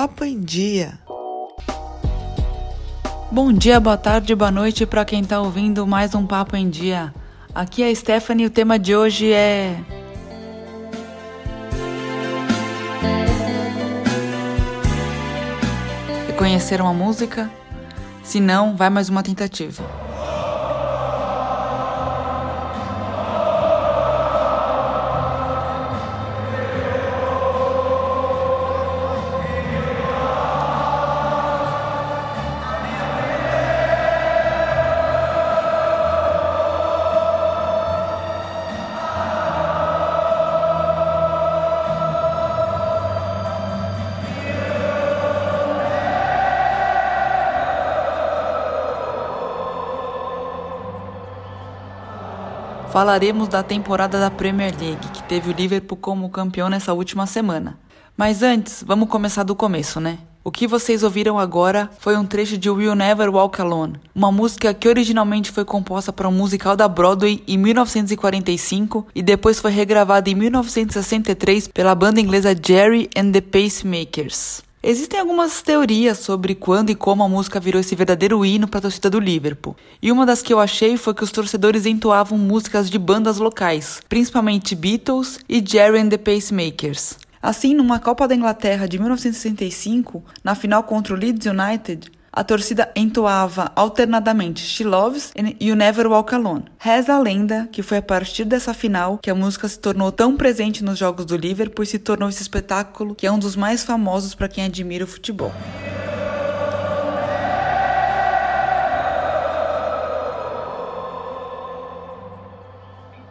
Papo em Dia. Bom dia, boa tarde, boa noite para quem está ouvindo mais um Papo em Dia. Aqui é a Stephanie e o tema de hoje é. Reconhecer uma música? Se não, vai mais uma tentativa. Falaremos da temporada da Premier League, que teve o Liverpool como campeão nessa última semana. Mas antes, vamos começar do começo, né? O que vocês ouviram agora foi um trecho de Will Never Walk Alone, uma música que originalmente foi composta para um musical da Broadway em 1945 e depois foi regravada em 1963 pela banda inglesa Jerry and the Pacemakers. Existem algumas teorias sobre quando e como a música virou esse verdadeiro hino para a torcida do Liverpool. E uma das que eu achei foi que os torcedores entoavam músicas de bandas locais, principalmente Beatles e Jerry and the Pacemakers. Assim, numa Copa da Inglaterra de 1965, na final contra o Leeds United, a torcida entoava alternadamente She Loves e You Never Walk Alone. Reza a lenda que foi a partir dessa final que a música se tornou tão presente nos jogos do Liverpool e se tornou esse espetáculo que é um dos mais famosos para quem admira o futebol.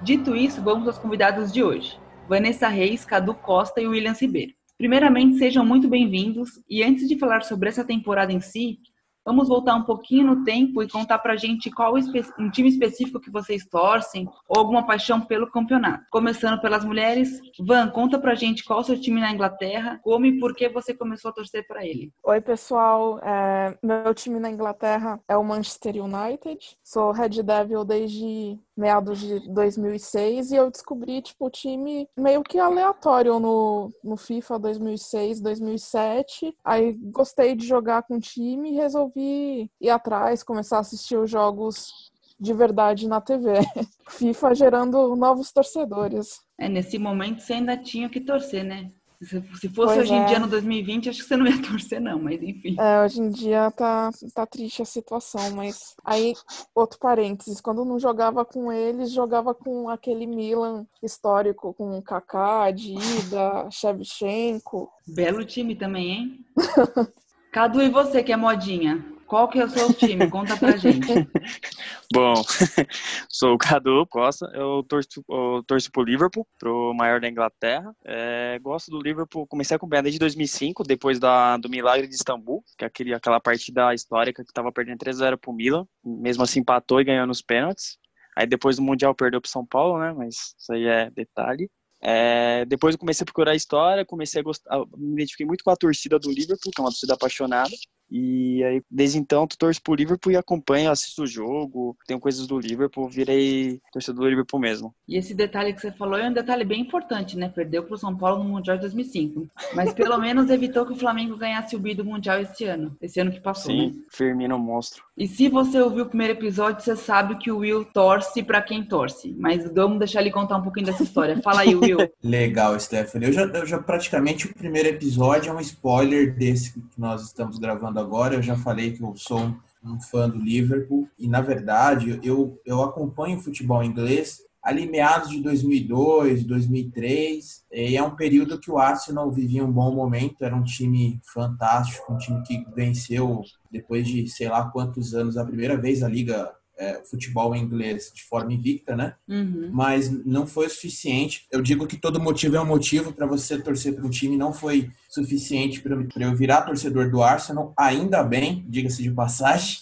Dito isso, vamos aos convidados de hoje. Vanessa Reis, Cadu Costa e William Ribeiro. Primeiramente, sejam muito bem-vindos e antes de falar sobre essa temporada em si, Vamos voltar um pouquinho no tempo e contar pra gente qual um time específico que vocês torcem ou alguma paixão pelo campeonato. Começando pelas mulheres, Van, conta pra gente qual o seu time na Inglaterra, como e por que você começou a torcer para ele. Oi, pessoal. É, meu time na Inglaterra é o Manchester United. Sou Red Devil desde meados de 2006 e eu descobri tipo o time meio que aleatório no, no FIFA 2006, 2007. Aí gostei de jogar com o time e resolvi ir atrás, começar a assistir os jogos de verdade na TV. FIFA gerando novos torcedores. É, nesse momento você ainda tinha que torcer, né? Se fosse pois hoje é. em dia, no 2020, acho que você não ia torcer, não, mas enfim. É, hoje em dia tá, tá triste a situação, mas aí, outro parênteses, quando não jogava com eles, jogava com aquele Milan histórico, com Kaká, Dida, Shevchenko. Belo time também, hein? Cadu, e você que é modinha? Qual que é o seu time? Conta pra gente. Bom, sou o Cadu Costa, eu torço, eu torço pro Liverpool, pro maior da Inglaterra. É, gosto do Liverpool, comecei a acompanhar desde 2005, depois da, do Milagre de Istambul, que é aquele, aquela partida histórica que tava perdendo 3x0 pro Milan. Mesmo assim empatou e ganhou nos pênaltis. Aí depois do Mundial perdeu pro São Paulo, né? Mas isso aí é detalhe. É, depois eu comecei a procurar a história, comecei a gostar, me identifiquei muito com a torcida do Liverpool, que é uma torcida apaixonada. E aí, desde então, tu torço pro Liverpool e acompanho, assisto o jogo, tenho coisas do Liverpool, virei torcedor do Liverpool mesmo. E esse detalhe que você falou é um detalhe bem importante, né? Perdeu pro São Paulo no Mundial de 2005. Mas pelo menos evitou que o Flamengo ganhasse o bi do Mundial esse ano. Esse ano que passou, Sim, né? Firmino monstro. E se você ouviu o primeiro episódio, você sabe que o Will torce para quem torce. Mas vamos deixar ele contar um pouquinho dessa história. Fala aí, Will. Legal, Stephanie. Eu já, eu já praticamente o primeiro episódio é um spoiler desse que nós estamos gravando agora. Eu já falei que eu sou um fã do Liverpool e, na verdade, eu, eu acompanho futebol inglês ali meados de 2002, 2003, e é um período que o Arsenal vivia um bom momento, era um time fantástico, um time que venceu depois de sei lá quantos anos a primeira vez a liga é, futebol inglês de forma invicta, né? Uhum. Mas não foi o suficiente. Eu digo que todo motivo é um motivo para você torcer para um time, não foi suficiente para eu virar torcedor do Arsenal, ainda bem, diga-se de passagem.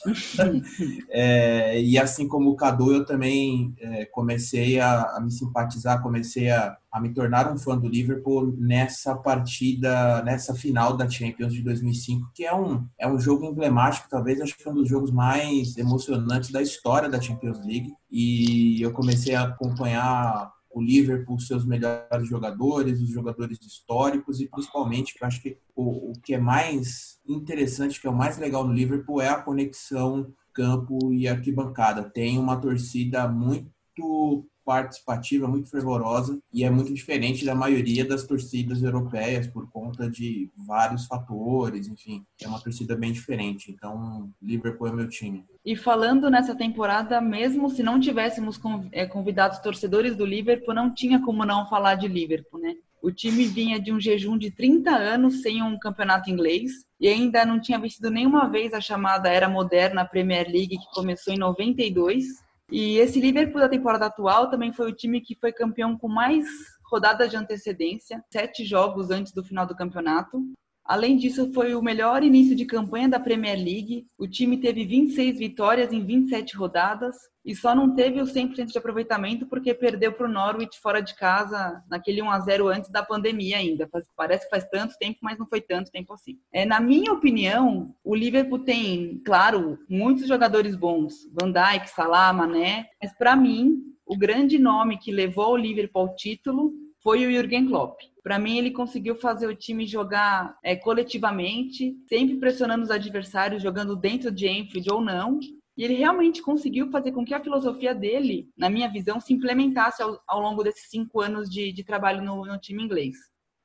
é, e assim como o Cadu, eu também é, comecei a, a, me simpatizar, comecei a, a, me tornar um fã do Liverpool nessa partida, nessa final da Champions de 2005, que é um, é um jogo emblemático, talvez acho que é um dos jogos mais emocionantes da história da Champions League. E eu comecei a acompanhar o Liverpool, seus melhores jogadores, os jogadores históricos e principalmente, que eu acho que o, o que é mais interessante, que é o mais legal no Liverpool é a conexão campo e arquibancada. Tem uma torcida muito participativa, muito fervorosa e é muito diferente da maioria das torcidas europeias por conta de vários fatores, enfim, é uma torcida bem diferente. Então, Liverpool é meu time. E falando nessa temporada, mesmo se não tivéssemos é, convidados torcedores do Liverpool, não tinha como não falar de Liverpool, né? O time vinha de um jejum de 30 anos sem um campeonato inglês e ainda não tinha vencido nenhuma vez a chamada Era Moderna Premier League, que começou em 92 e esse Liverpool da temporada atual também foi o time que foi campeão com mais rodadas de antecedência, sete jogos antes do final do campeonato. Além disso, foi o melhor início de campanha da Premier League. O time teve 26 vitórias em 27 rodadas e só não teve o 100% de aproveitamento porque perdeu para o Norwich fora de casa naquele 1 a 0 antes da pandemia ainda. Parece que faz tanto tempo, mas não foi tanto tempo assim. É, na minha opinião, o Liverpool tem, claro, muitos jogadores bons, Van Dijk, Salah, Mané, mas para mim, o grande nome que levou o Liverpool ao título foi o Jürgen Klopp. Para mim, ele conseguiu fazer o time jogar é, coletivamente, sempre pressionando os adversários, jogando dentro de Enfield ou não. E ele realmente conseguiu fazer com que a filosofia dele, na minha visão, se implementasse ao, ao longo desses cinco anos de, de trabalho no, no time inglês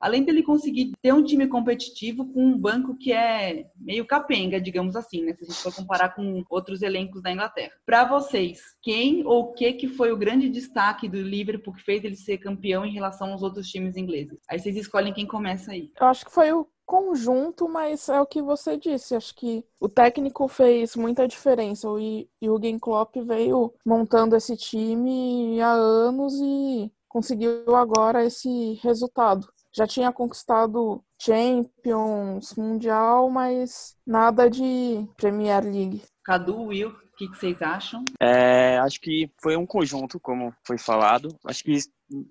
além dele conseguir ter um time competitivo com um banco que é meio capenga, digamos assim, né? Se a gente for comparar com outros elencos da Inglaterra. Para vocês, quem ou o que que foi o grande destaque do Liverpool que fez ele ser campeão em relação aos outros times ingleses? Aí vocês escolhem quem começa aí. Eu acho que foi o conjunto, mas é o que você disse. Acho que o técnico fez muita diferença. O Jürgen Klopp veio montando esse time há anos e conseguiu agora esse resultado já tinha conquistado Champions, Mundial, mas nada de Premier League. Cadu, Will, o que, que, vocês acham? É, acho que foi um conjunto, como foi falado. Acho que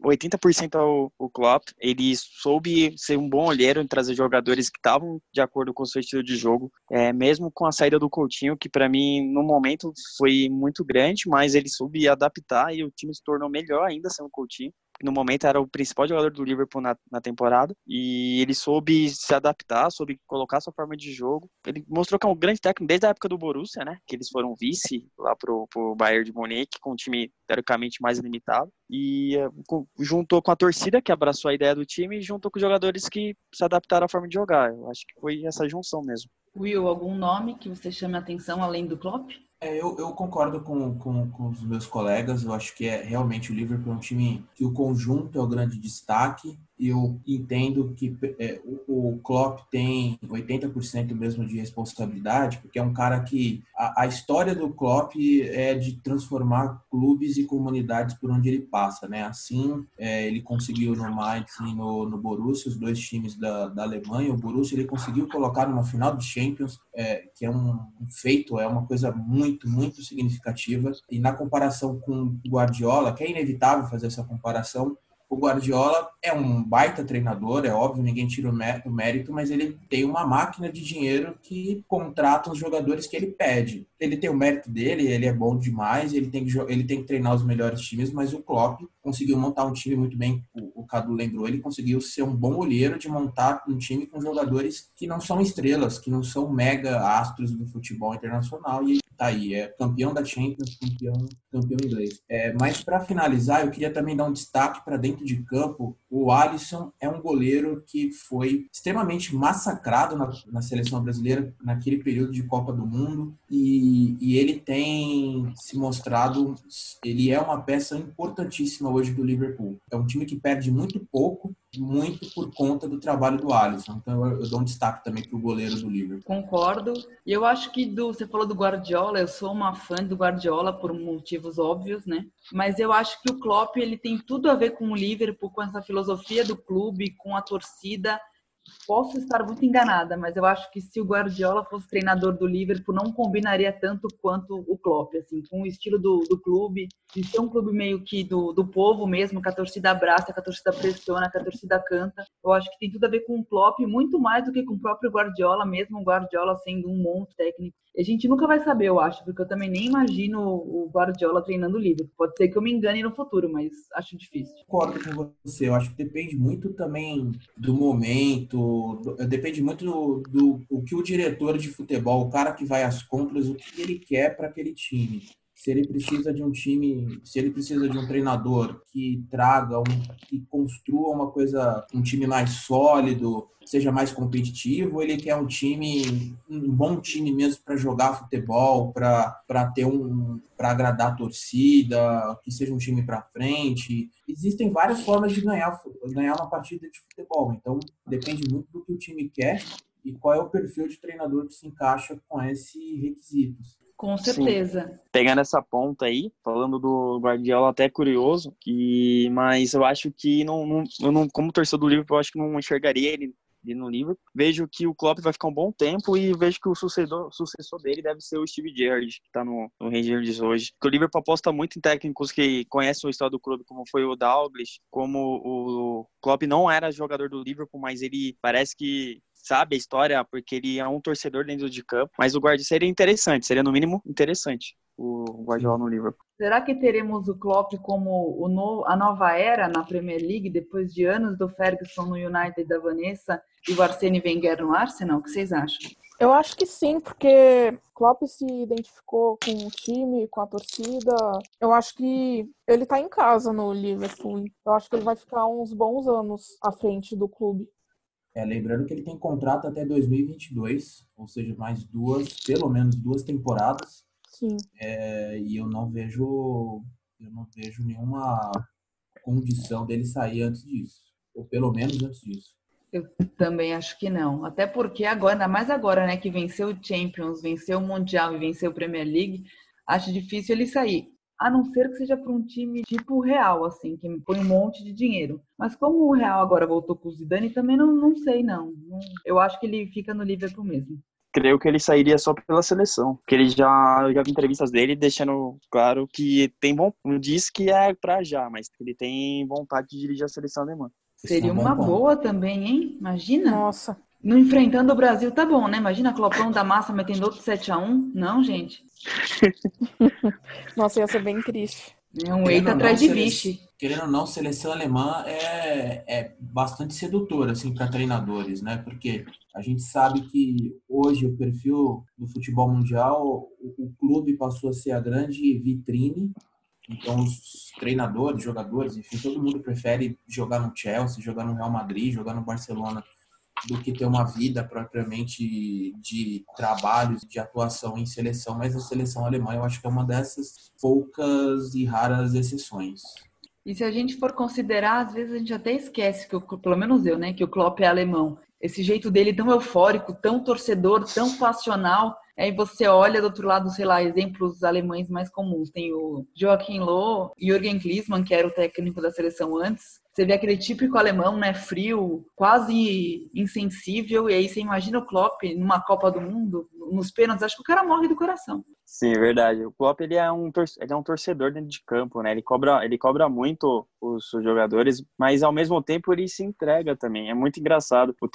80% ao o Klopp. Ele soube ser um bom olheiro em trazer jogadores que estavam de acordo com o seu estilo de jogo, é, mesmo com a saída do Coutinho, que para mim no momento foi muito grande, mas ele soube adaptar e o time se tornou melhor ainda sem o Coutinho no momento era o principal jogador do Liverpool na, na temporada, e ele soube se adaptar, soube colocar sua forma de jogo. Ele mostrou que é um grande técnico desde a época do Borussia, né? Que eles foram vice lá pro, pro Bayern de Munique, com um time teoricamente mais limitado. E uh, juntou com a torcida, que abraçou a ideia do time, e juntou com os jogadores que se adaptaram à forma de jogar. Eu acho que foi essa junção mesmo. Will, algum nome que você chame a atenção além do Klopp? É, eu, eu concordo com, com, com, os meus colegas. Eu acho que é realmente o Liverpool é um time que o conjunto é o grande destaque eu entendo que é, o, o Klopp tem 80% mesmo de responsabilidade, porque é um cara que a, a, história do Klopp é de transformar clubes e comunidades por onde ele passa, né? Assim, é, ele conseguiu no Mainz e no, no Borussia, os dois times da, da Alemanha. O Borussia ele conseguiu colocar numa final de Champions, é, que é um, feito, é uma coisa muito, muito significativa. E na comparação com Guardiola, que é inevitável fazer essa comparação, o Guardiola é um baita treinador, é óbvio, ninguém tira o mérito, mas ele tem uma máquina de dinheiro que contrata os jogadores que ele pede. Ele tem o mérito dele, ele é bom demais, ele tem que, ele tem que treinar os melhores times, mas o Klopp conseguiu montar um time muito bem, o, o Cadu lembrou, ele conseguiu ser um bom olheiro de montar um time com jogadores que não são estrelas, que não são mega astros do futebol internacional, e tá aí, é campeão da Champions, campeão, campeão inglês. É, mas para finalizar, eu queria também dar um destaque para dentro de campo. O Alisson é um goleiro que foi extremamente massacrado na, na seleção brasileira naquele período de Copa do Mundo e, e ele tem se mostrado, ele é uma peça importantíssima hoje do Liverpool. É um time que perde muito pouco, muito por conta do trabalho do Alisson. Então eu, eu dou um destaque também para o goleiro do Liverpool. Concordo. E eu acho que do, você falou do Guardiola, eu sou uma fã do Guardiola por motivos óbvios, né? Mas eu acho que o Klopp ele tem tudo a ver com o Liverpool, com essa filosofia do clube, com a torcida. Posso estar muito enganada, mas eu acho que se o Guardiola fosse treinador do Liverpool, não combinaria tanto quanto o Klopp, assim, com o estilo do, do clube, de ser um clube meio que do, do povo mesmo, que a torcida abraça, que a torcida pressiona, que a torcida canta. Eu acho que tem tudo a ver com o Klopp, muito mais do que com o próprio Guardiola, mesmo o Guardiola sendo um monstro técnico. A gente nunca vai saber, eu acho, porque eu também nem imagino o Guardiola treinando o Liverpool. Pode ser que eu me engane no futuro, mas acho difícil. Concordo com você. Eu acho que depende muito também do momento, do, depende muito do, do o que o diretor de futebol, o cara que vai às compras, o que ele quer para aquele time se ele precisa de um time, se ele precisa de um treinador que traga, um, que construa uma coisa, um time mais sólido, seja mais competitivo, ele quer um time, um bom time mesmo para jogar futebol, para ter um, para agradar a torcida, que seja um time para frente. Existem várias formas de ganhar, ganhar uma partida de futebol. Então depende muito do que o time quer e qual é o perfil de treinador que se encaixa com esses requisitos. Com certeza. Sim. Pegando essa ponta aí, falando do Guardiola, até curioso, que, mas eu acho que, não, não, eu não, como torcedor do Liverpool, eu acho que não enxergaria ele no livro. Vejo que o Klopp vai ficar um bom tempo e vejo que o sucessor, sucessor dele deve ser o Steve Gerrard, que está no, no Rangers hoje. Porque o Liverpool aposta muito em técnicos que conhecem a história do clube, como foi o Douglas, como o Klopp não era jogador do Liverpool, mas ele parece que sabe a história, porque ele é um torcedor dentro de campo. Mas o Guardiola seria interessante, seria no mínimo interessante o Guardiola no Liverpool. Será que teremos o Klopp como o no, a nova era na Premier League, depois de anos do Ferguson no United da Vanessa e o Arsene Wenger no Arsenal? O que vocês acham? Eu acho que sim, porque Klopp se identificou com o time, com a torcida. Eu acho que ele tá em casa no Liverpool. Eu acho que ele vai ficar uns bons anos à frente do clube. É, lembrando que ele tem contrato até 2022, ou seja, mais duas, pelo menos duas temporadas. Sim. É, e eu não vejo, eu não vejo nenhuma condição dele sair antes disso, ou pelo menos antes disso. Eu também acho que não. Até porque agora, ainda mais agora, né, que venceu o Champions, venceu o Mundial e venceu o Premier League, acho difícil ele sair a não ser que seja para um time tipo Real, assim, que põe um monte de dinheiro. Mas como o Real agora voltou com o Zidane, também não, não sei, não. Eu acho que ele fica no Liverpool mesmo. Creio que ele sairia só pela seleção, porque ele já, já vi entrevistas dele deixando claro que tem bom, não diz que é para já, mas ele tem vontade de dirigir a seleção alemã. Seria é uma boa também, hein? Imagina. Nossa. No enfrentando o Brasil tá bom, né? Imagina Clopão da Massa metendo outro 7x1. Não, gente. Nossa, ia ser bem triste. É um eita atrás de vixe. Querendo ou não, seleção alemã é, é bastante sedutora, assim, para treinadores, né? Porque a gente sabe que hoje o perfil do futebol mundial, o, o clube passou a ser a grande vitrine então, os treinadores, jogadores, enfim, todo mundo prefere jogar no Chelsea, jogar no Real Madrid, jogar no Barcelona do que ter uma vida propriamente de trabalho, de atuação em seleção, mas a seleção alemã eu acho que é uma dessas poucas e raras exceções. E se a gente for considerar, às vezes a gente até esquece que, pelo menos eu, né, que o Klopp é alemão. Esse jeito dele tão eufórico, tão torcedor, tão passional. Aí você olha do outro lado, sei lá, exemplos alemães mais comuns. Tem o Joachim Loh, Jürgen Klinsmann, que era o técnico da seleção antes, você vê aquele típico alemão, né, frio, quase insensível, e aí você imagina o Klopp numa Copa do Mundo, nos pênaltis, acho que o cara morre do coração. Sim, é verdade. O Klopp ele é um ele é um torcedor dentro de campo, né? Ele cobra ele cobra muito os jogadores, mas ao mesmo tempo ele se entrega também. É muito engraçado o,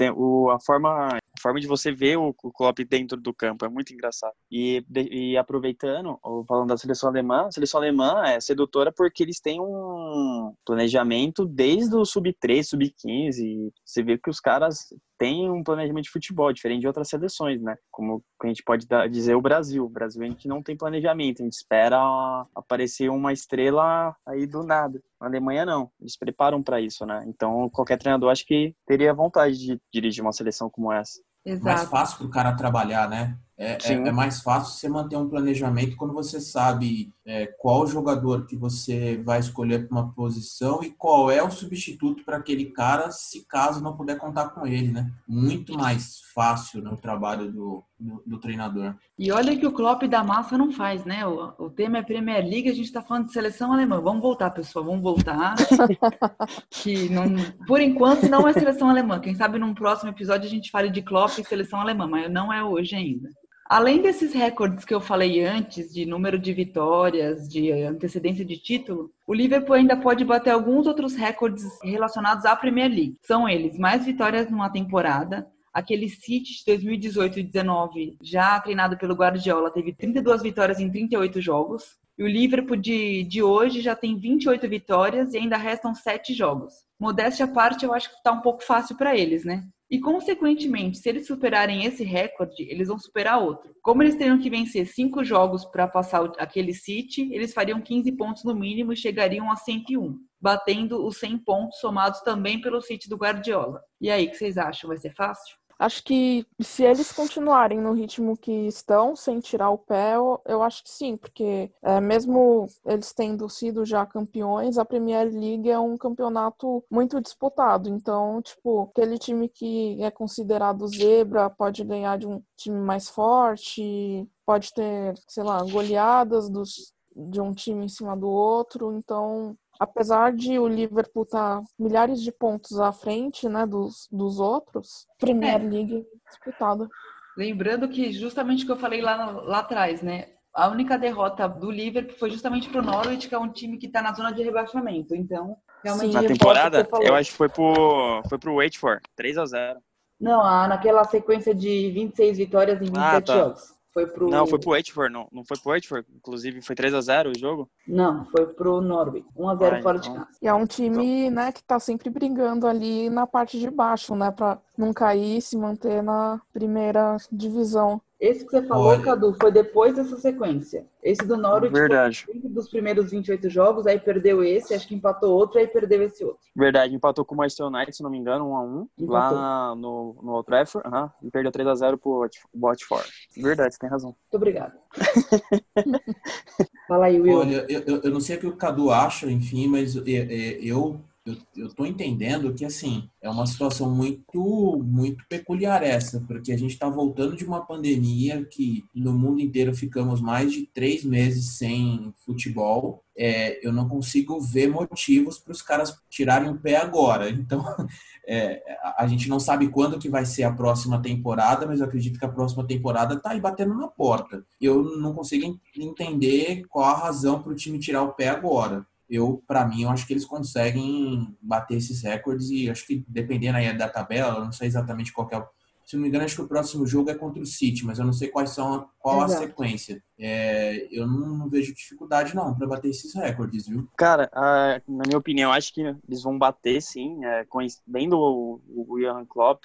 o a forma a forma de você ver o, o Klopp dentro do campo é muito engraçado. E, e aproveitando, falando da seleção alemã, a seleção alemã é sedutora porque eles têm um planejamento desde o sub-3, sub-15. Você vê que os caras têm um planejamento de futebol diferente de outras seleções, né? Como a gente pode dizer o Brasil. O Brasil a gente não tem planejamento, a gente espera aparecer uma estrela aí do nada. Na Alemanha não, eles preparam para isso, né? Então qualquer treinador acho que teria vontade de dirigir uma seleção como essa. Exato. mais fácil para o cara trabalhar, né? É, é, é, mais fácil você manter um planejamento quando você sabe é, qual jogador que você vai escolher para uma posição e qual é o substituto para aquele cara, se caso não puder contar com ele, né? Muito mais fácil no trabalho do, do, do, treinador. E olha que o Klopp da massa não faz, né? O, o tema é Premier League, a gente está falando de seleção alemã. Vamos voltar, pessoal, vamos voltar. que não, por enquanto não é seleção alemã. Quem sabe num próximo episódio a gente fale de Klopp e seleção alemã, mas não é hoje ainda. Além desses recordes que eu falei antes, de número de vitórias, de antecedência de título, o Liverpool ainda pode bater alguns outros recordes relacionados à Premier League. São eles mais vitórias numa temporada, Aquele City de 2018 e 2019, já treinado pelo Guardiola, teve 32 vitórias em 38 jogos. E o Liverpool de, de hoje já tem 28 vitórias e ainda restam 7 jogos. Modéstia à parte, eu acho que está um pouco fácil para eles, né? E, consequentemente, se eles superarem esse recorde, eles vão superar outro. Como eles teriam que vencer cinco jogos para passar aquele City, eles fariam 15 pontos no mínimo e chegariam a 101, batendo os 100 pontos somados também pelo City do Guardiola. E aí, o que vocês acham? Vai ser fácil? Acho que se eles continuarem no ritmo que estão, sem tirar o pé, eu, acho que sim, porque é, mesmo eles tendo sido já campeões, a Premier League é um campeonato muito disputado. Então, tipo, aquele time que é considerado zebra pode ganhar de um time mais forte, pode ter, sei lá, goleadas dos, de um time em cima do outro. Então, apesar de o Liverpool estar tá milhares de pontos à frente né, dos, dos outros, Premier é. League disputada. Lembrando que justamente o que eu falei lá, lá atrás, né? A única derrota do Liverpool foi justamente pro Norwich, que é um time que está na zona de rebaixamento. Então, realmente. Na temporada, eu acho que foi pro, foi pro Watford, 3 a 0 Não, naquela sequência de 26 vitórias em 27 ah, tá. jogos. Foi pro... Não, foi pro Watford, não, não foi pro Watford. Inclusive foi 3x0 o jogo? Não, foi pro Norwich. 1x0 ah, fora então... de casa. E é um time, então... né, que tá sempre brigando ali na parte de baixo, né? Pra não cair e se manter na primeira divisão. Esse que você falou, Olha. Cadu, foi depois dessa sequência. Esse do Norwich Verdade. foi dos primeiros 28 jogos, aí perdeu esse, acho que empatou outro, aí perdeu esse outro. Verdade, empatou com o Manchester United, se não me engano, 1x1, lá no, no Old Trafford, uhum, e perdeu 3x0 pro Watford. Verdade, você tem razão. Muito obrigado. Fala aí, Will. Olha, eu, eu não sei o que o Cadu acha, enfim, mas eu, eu eu estou entendendo que assim é uma situação muito muito peculiar essa, porque a gente está voltando de uma pandemia que no mundo inteiro ficamos mais de três meses sem futebol. É, eu não consigo ver motivos para os caras tirarem o pé agora. Então é, a gente não sabe quando que vai ser a próxima temporada, mas eu acredito que a próxima temporada está aí batendo na porta. Eu não consigo entender qual a razão para o time tirar o pé agora eu, para mim, eu acho que eles conseguem bater esses recordes e acho que dependendo aí da tabela, eu não sei exatamente qual é o se não me engano, acho que o próximo jogo é contra o City, mas eu não sei quais são, qual Exato. a sequência. É, eu não, não, vejo dificuldade, não, para bater esses recordes, viu? Cara, na minha opinião, acho que eles vão bater, sim. É, vendo o, o Ian Klopp,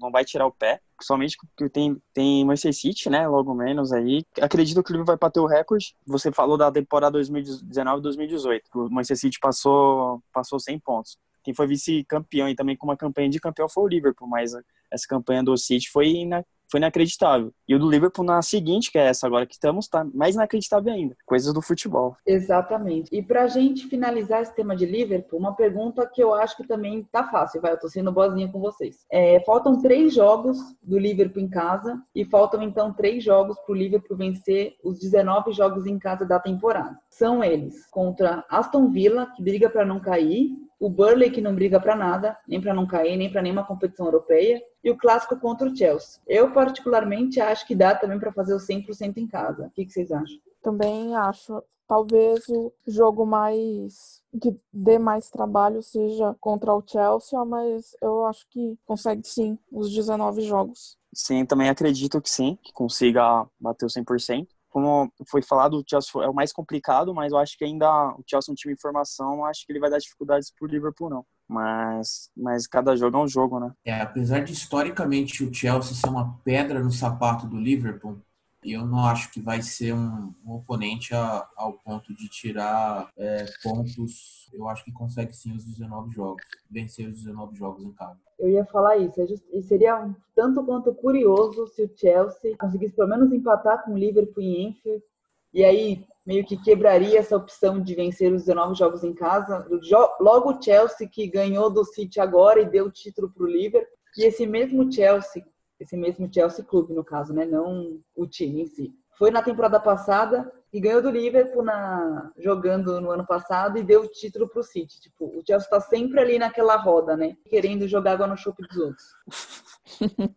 não vai tirar o pé. Somente porque tem, tem Manchester City, né? Logo menos aí. Acredito que o Liverpool vai bater o recorde. Você falou da temporada 2019-2018, que o Manchester City passou, passou 100 pontos quem foi vice-campeão e também com uma campanha de campeão foi o Liverpool, mas essa campanha do City foi, ina, foi inacreditável. E o do Liverpool na seguinte, que é essa agora que estamos, tá mais inacreditável ainda. Coisas do futebol. Exatamente. E pra gente finalizar esse tema de Liverpool, uma pergunta que eu acho que também tá fácil, vai, eu tô sendo boazinha com vocês. É, faltam três jogos do Liverpool em casa e faltam então três jogos pro Liverpool vencer os 19 jogos em casa da temporada. São eles contra Aston Villa, que briga para não cair, o Burley que não briga para nada, nem para não cair, nem para nenhuma competição europeia, e o clássico contra o Chelsea. Eu particularmente acho que dá também para fazer o 100% em casa. O que, que vocês acham? Também acho. Talvez o jogo mais que dê mais trabalho seja contra o Chelsea, mas eu acho que consegue sim os 19 jogos. Sim, também acredito que sim, que consiga bater o 100% como foi falado, o Chelsea é o mais complicado, mas eu acho que ainda o Chelsea é um time em formação, acho que ele vai dar dificuldades pro Liverpool não. Mas, mas cada jogo é um jogo, né? É, apesar de historicamente o Chelsea ser uma pedra no sapato do Liverpool, eu não acho que vai ser um, um oponente a, ao ponto de tirar é, pontos. Eu acho que consegue sim os 19 jogos, vencer os 19 jogos em casa. Eu ia falar isso, é e seria um tanto quanto curioso se o Chelsea conseguisse pelo menos empatar com o Liverpool em Enfield, e aí meio que quebraria essa opção de vencer os 19 jogos em casa. Logo o Chelsea que ganhou do City agora e deu o título para o Liverpool, e esse mesmo Chelsea esse mesmo Chelsea Clube, no caso, né? Não o time em si. Foi na temporada passada e ganhou do Liverpool na, jogando no ano passado e deu o título pro City. Tipo, o Chelsea tá sempre ali naquela roda, né? Querendo jogar água no chope dos outros.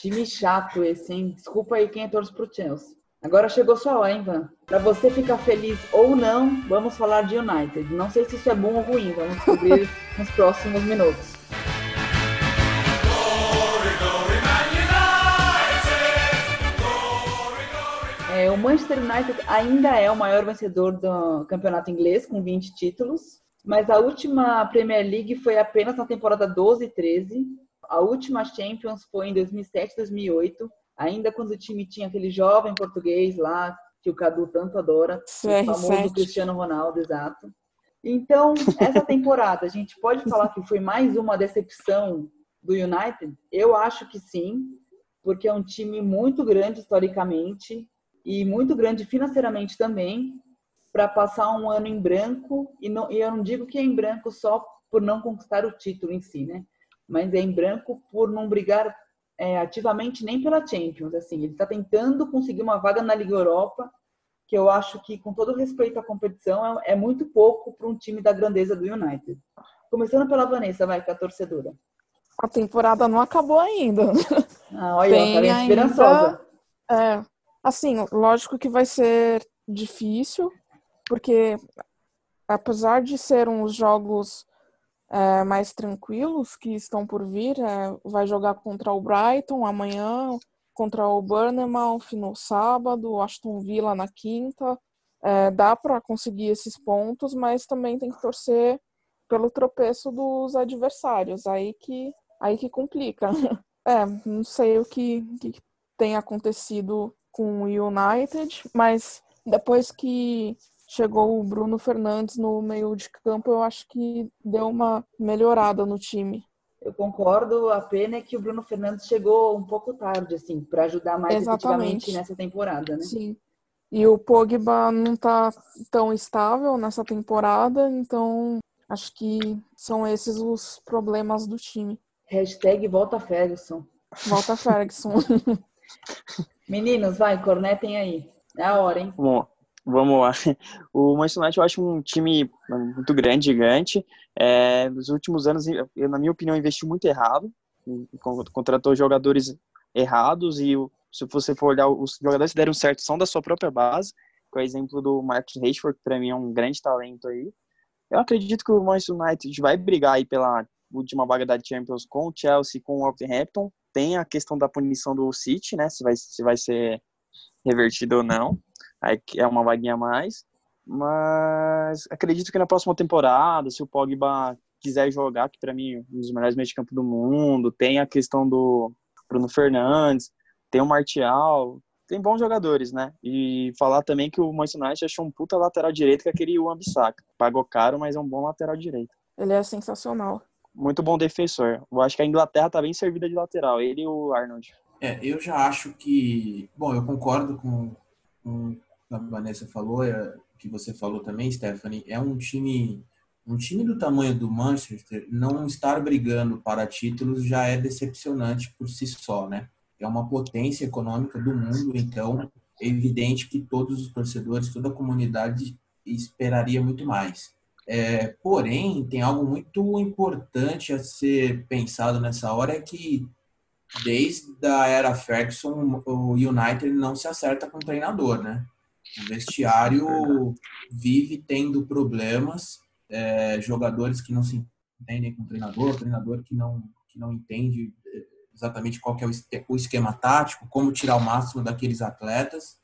time chato esse, hein? Desculpa aí quem é torce pro Chelsea. Agora chegou sua hora, hein, Van? Para você ficar feliz ou não, vamos falar de United. Não sei se isso é bom ou ruim, vamos descobrir nos próximos minutos. O Manchester United ainda é o maior vencedor do campeonato inglês, com 20 títulos, mas a última Premier League foi apenas na temporada 12 e 13. A última Champions foi em 2007 2008 ainda quando o time tinha aquele jovem português lá, que o Cadu tanto adora, CR7. o famoso Cristiano Ronaldo, exato. Então, essa temporada, a gente pode falar que foi mais uma decepção do United? Eu acho que sim, porque é um time muito grande historicamente e muito grande financeiramente também, para passar um ano em branco, e, não, e eu não digo que é em branco só por não conquistar o título em si, né? Mas é em branco por não brigar é, ativamente nem pela Champions. Assim, ele está tentando conseguir uma vaga na Liga Europa, que eu acho que, com todo respeito à competição, é, é muito pouco para um time da grandeza do United. Começando pela Vanessa, vai, que é a torcedora. A temporada não acabou ainda. Ah, olha, Tem ela tá esperançosa. É, assim, lógico que vai ser difícil, porque apesar de ser uns jogos é, mais tranquilos que estão por vir. É, vai jogar contra o Brighton amanhã, contra o Bournemouth no sábado, Aston Villa na quinta. É, dá para conseguir esses pontos, mas também tem que torcer pelo tropeço dos adversários. Aí que, aí que complica. É, não sei o que, que tem acontecido com o United, mas depois que chegou o Bruno Fernandes no meio de campo, eu acho que deu uma melhorada no time. Eu concordo, a pena é que o Bruno Fernandes chegou um pouco tarde, assim, para ajudar mais Exatamente. efetivamente nessa temporada, né? Sim. E o Pogba não tá tão estável nessa temporada, então acho que são esses os problemas do time. Hashtag volta Ferguson. Volta Ferguson. Meninos, vai, cornetem aí. É a hora, hein? Bom, Vamos lá. O Manchester United eu acho um time muito grande, gigante. É, nos últimos anos, eu, na minha opinião, investiu muito errado. Contratou jogadores errados e se você for olhar, os jogadores que deram certo são da sua própria base, com o exemplo do Marcus Rashford, que para mim é um grande talento aí. Eu acredito que o Manchester United vai brigar aí pela última vaga da Champions com o Chelsea, com o Wolverhampton. Tem a questão da punição do City, né? Se vai, se vai ser revertido ou não aí é uma vaguinha a mais. Mas acredito que na próxima temporada, se o Pogba quiser jogar, que para mim é um dos melhores meios de campo do mundo, tem a questão do Bruno Fernandes, tem o Martial, tem bons jogadores, né? E falar também que o Manchester United achou um puta lateral direito que é aquele Wan Bissaka. Pagou caro, mas é um bom lateral direito. Ele é sensacional. Muito bom defensor. Eu acho que a Inglaterra tá bem servida de lateral, ele e o Arnold. É, eu já acho que. Bom, eu concordo com, com a Vanessa falou, é, que você falou também, Stephanie, é um time um time do tamanho do Manchester não estar brigando para títulos já é decepcionante por si só, né? É uma potência econômica do mundo, então é evidente que todos os torcedores, toda a comunidade esperaria muito mais. É, porém, tem algo muito importante a ser pensado nessa hora é que desde a era Ferguson o United não se acerta com o treinador, né? O vestiário vive tendo problemas, é, jogadores que não se entendem com o treinador, treinador que não, que não entende é, exatamente qual é o esquema tático, como tirar o máximo daqueles atletas.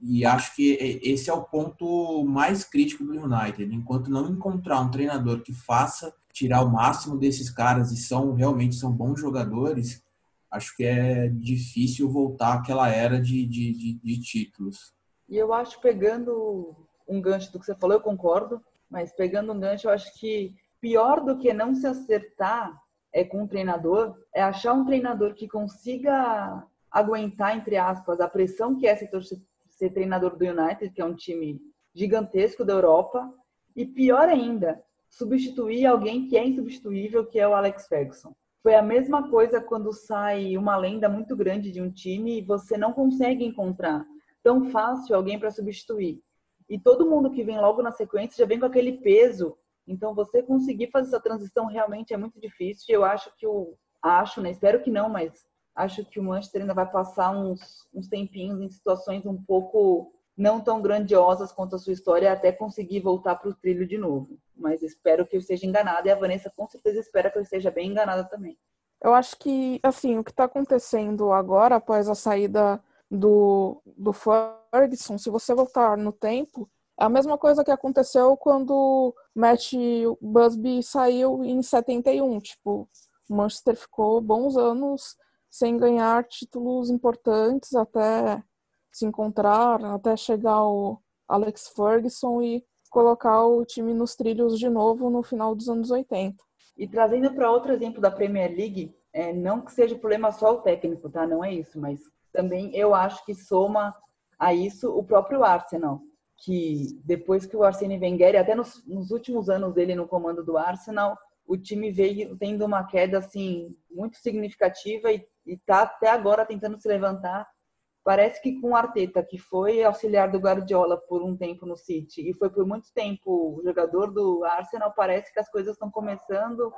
E acho que esse é o ponto mais crítico do United. Enquanto não encontrar um treinador que faça tirar o máximo desses caras e são realmente são bons jogadores, acho que é difícil voltar àquela era de, de, de, de títulos. E eu acho, pegando um gancho do que você falou, eu concordo, mas pegando um gancho, eu acho que pior do que não se acertar é com um treinador, é achar um treinador que consiga aguentar, entre aspas, a pressão que é ser, ser treinador do United, que é um time gigantesco da Europa, e pior ainda, substituir alguém que é insubstituível, que é o Alex Ferguson. Foi a mesma coisa quando sai uma lenda muito grande de um time e você não consegue encontrar tão fácil alguém para substituir. E todo mundo que vem logo na sequência já vem com aquele peso. Então, você conseguir fazer essa transição realmente é muito difícil. Eu acho que o. Acho, né? Espero que não, mas acho que o Manchester ainda vai passar uns, uns tempinhos em situações um pouco não tão grandiosas quanto a sua história até conseguir voltar para o trilho de novo. Mas espero que eu esteja enganada e a Vanessa com certeza espera que eu esteja bem enganada também. Eu acho que, assim, o que está acontecendo agora, após a saída do, do Ferguson, se você voltar no tempo, é a mesma coisa que aconteceu quando Matt Busby saiu em 71. Tipo, o Manchester ficou bons anos sem ganhar títulos importantes até se encontrar, até chegar o Alex Ferguson e colocar o time nos trilhos de novo no final dos anos 80. E trazendo para outro exemplo da Premier League, é, não que seja problema só o técnico, tá? Não é isso, mas também eu acho que soma a isso o próprio Arsenal, que depois que o Arsene Wenger, até nos, nos últimos anos dele no comando do Arsenal, o time veio tendo uma queda assim muito significativa e está até agora tentando se levantar. Parece que com o Arteta, que foi auxiliar do Guardiola por um tempo no City e foi por muito tempo jogador do Arsenal, parece que as coisas estão começando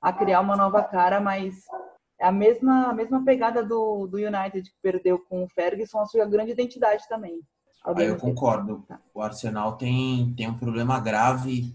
a criar uma nova cara, mas é a mesma, a mesma pegada do, do United que perdeu com o Ferguson, a sua grande identidade também. Ah, eu concordo. Tá. O Arsenal tem, tem um problema grave,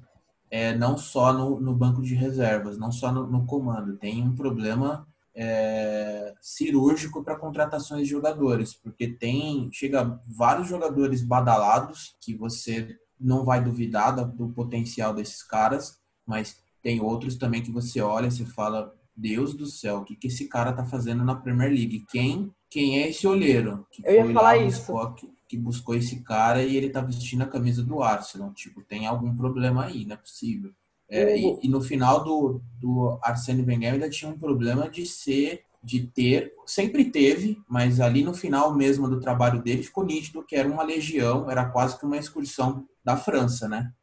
é, não só no, no banco de reservas, não só no, no comando, tem um problema é, cirúrgico para contratações de jogadores, porque tem chega vários jogadores badalados que você não vai duvidar do potencial desses caras, mas tem outros também que você olha e fala Deus do céu, o que, que esse cara tá fazendo na Premier League? Quem quem é esse olheiro? Que Eu ia falar isso. Buscou, que, buscou esse cara e ele tá vestindo a camisa do Arsenal. Tipo, tem algum problema aí, não é possível. É, e, e, no final do, do Arsene Wenger ainda tinha um problema de ser, de ter, sempre teve, mas ali no final mesmo do trabalho dele ficou nítido que era uma legião, era quase que uma excursão da França, né?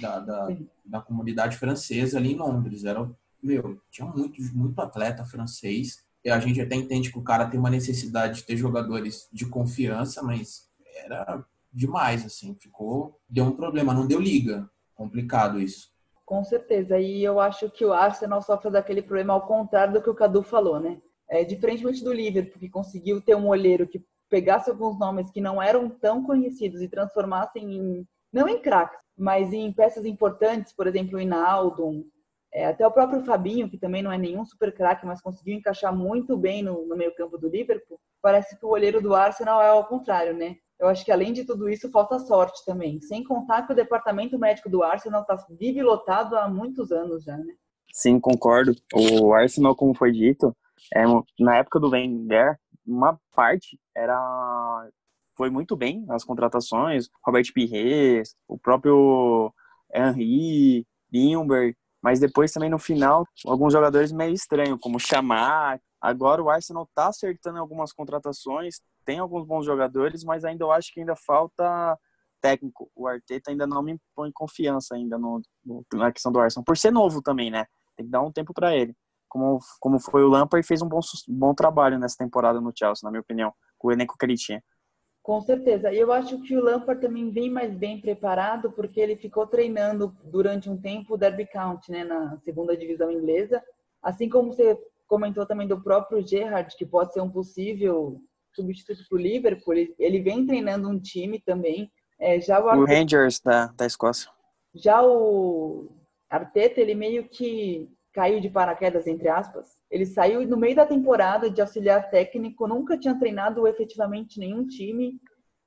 Da, da, da comunidade francesa ali em Londres. Era meu, tinha muito, muito atleta francês. E a gente até entende que o cara tem uma necessidade de ter jogadores de confiança, mas era demais, assim. Ficou. Deu um problema, não deu liga. Complicado isso. Com certeza. E eu acho que o Arsenal sofre daquele problema ao contrário do que o Cadu falou, né? É, diferentemente do Liverpool, que conseguiu ter um olheiro que pegasse alguns nomes que não eram tão conhecidos e transformassem em, não em craques, mas em peças importantes, por exemplo, o Inaldo, é, até o próprio Fabinho, que também não é nenhum super craque, mas conseguiu encaixar muito bem no, no meio campo do Liverpool, parece que o olheiro do Arsenal é ao contrário, né? Eu acho que além de tudo isso, falta sorte também. Sem contar que o departamento médico do Arsenal está vive lotado há muitos anos já, né? Sim, concordo. O Arsenal, como foi dito, é, na época do Wenger, uma parte era foi muito bem nas contratações, Robert Pires, o próprio Henry, Lindbergh, mas depois também no final, alguns jogadores meio estranhos, como Chamar. Agora o Arsenal tá acertando algumas contratações, tem alguns bons jogadores, mas ainda eu acho que ainda falta técnico. O Arteta ainda não me põe confiança ainda no, no, na questão do Arsenal, por ser novo também, né? Tem que dar um tempo para ele. Como, como foi o Lampard, fez um bom, bom trabalho nessa temporada no Chelsea, na minha opinião, com o elenco que ele tinha. Com certeza. E eu acho que o Lampard também vem mais bem preparado porque ele ficou treinando durante um tempo o Derby County, né, na segunda divisão inglesa. Assim como você comentou também do próprio Gerrard, que pode ser um possível substituto para o Liverpool, ele, vem treinando um time também. É, já o, o Rangers da, da Escócia. Já o Arteta, ele meio que caiu de paraquedas, entre aspas. Ele saiu no meio da temporada de auxiliar técnico, nunca tinha treinado efetivamente nenhum time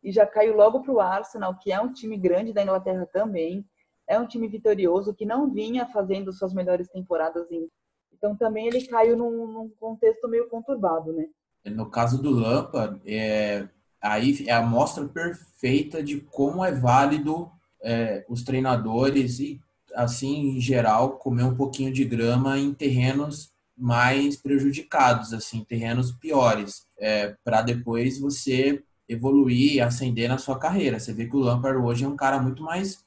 e já caiu logo para o Arsenal, que é um time grande da Inglaterra também. É um time vitorioso que não vinha fazendo suas melhores temporadas. Em... Então também ele caiu num, num contexto meio conturbado, né? No caso do Lampard, é, aí é a mostra perfeita de como é válido é, os treinadores e assim, em geral, comer um pouquinho de grama em terrenos mais prejudicados, assim, terrenos piores, é, para depois você evoluir e ascender na sua carreira. Você vê que o Lampard hoje é um cara muito mais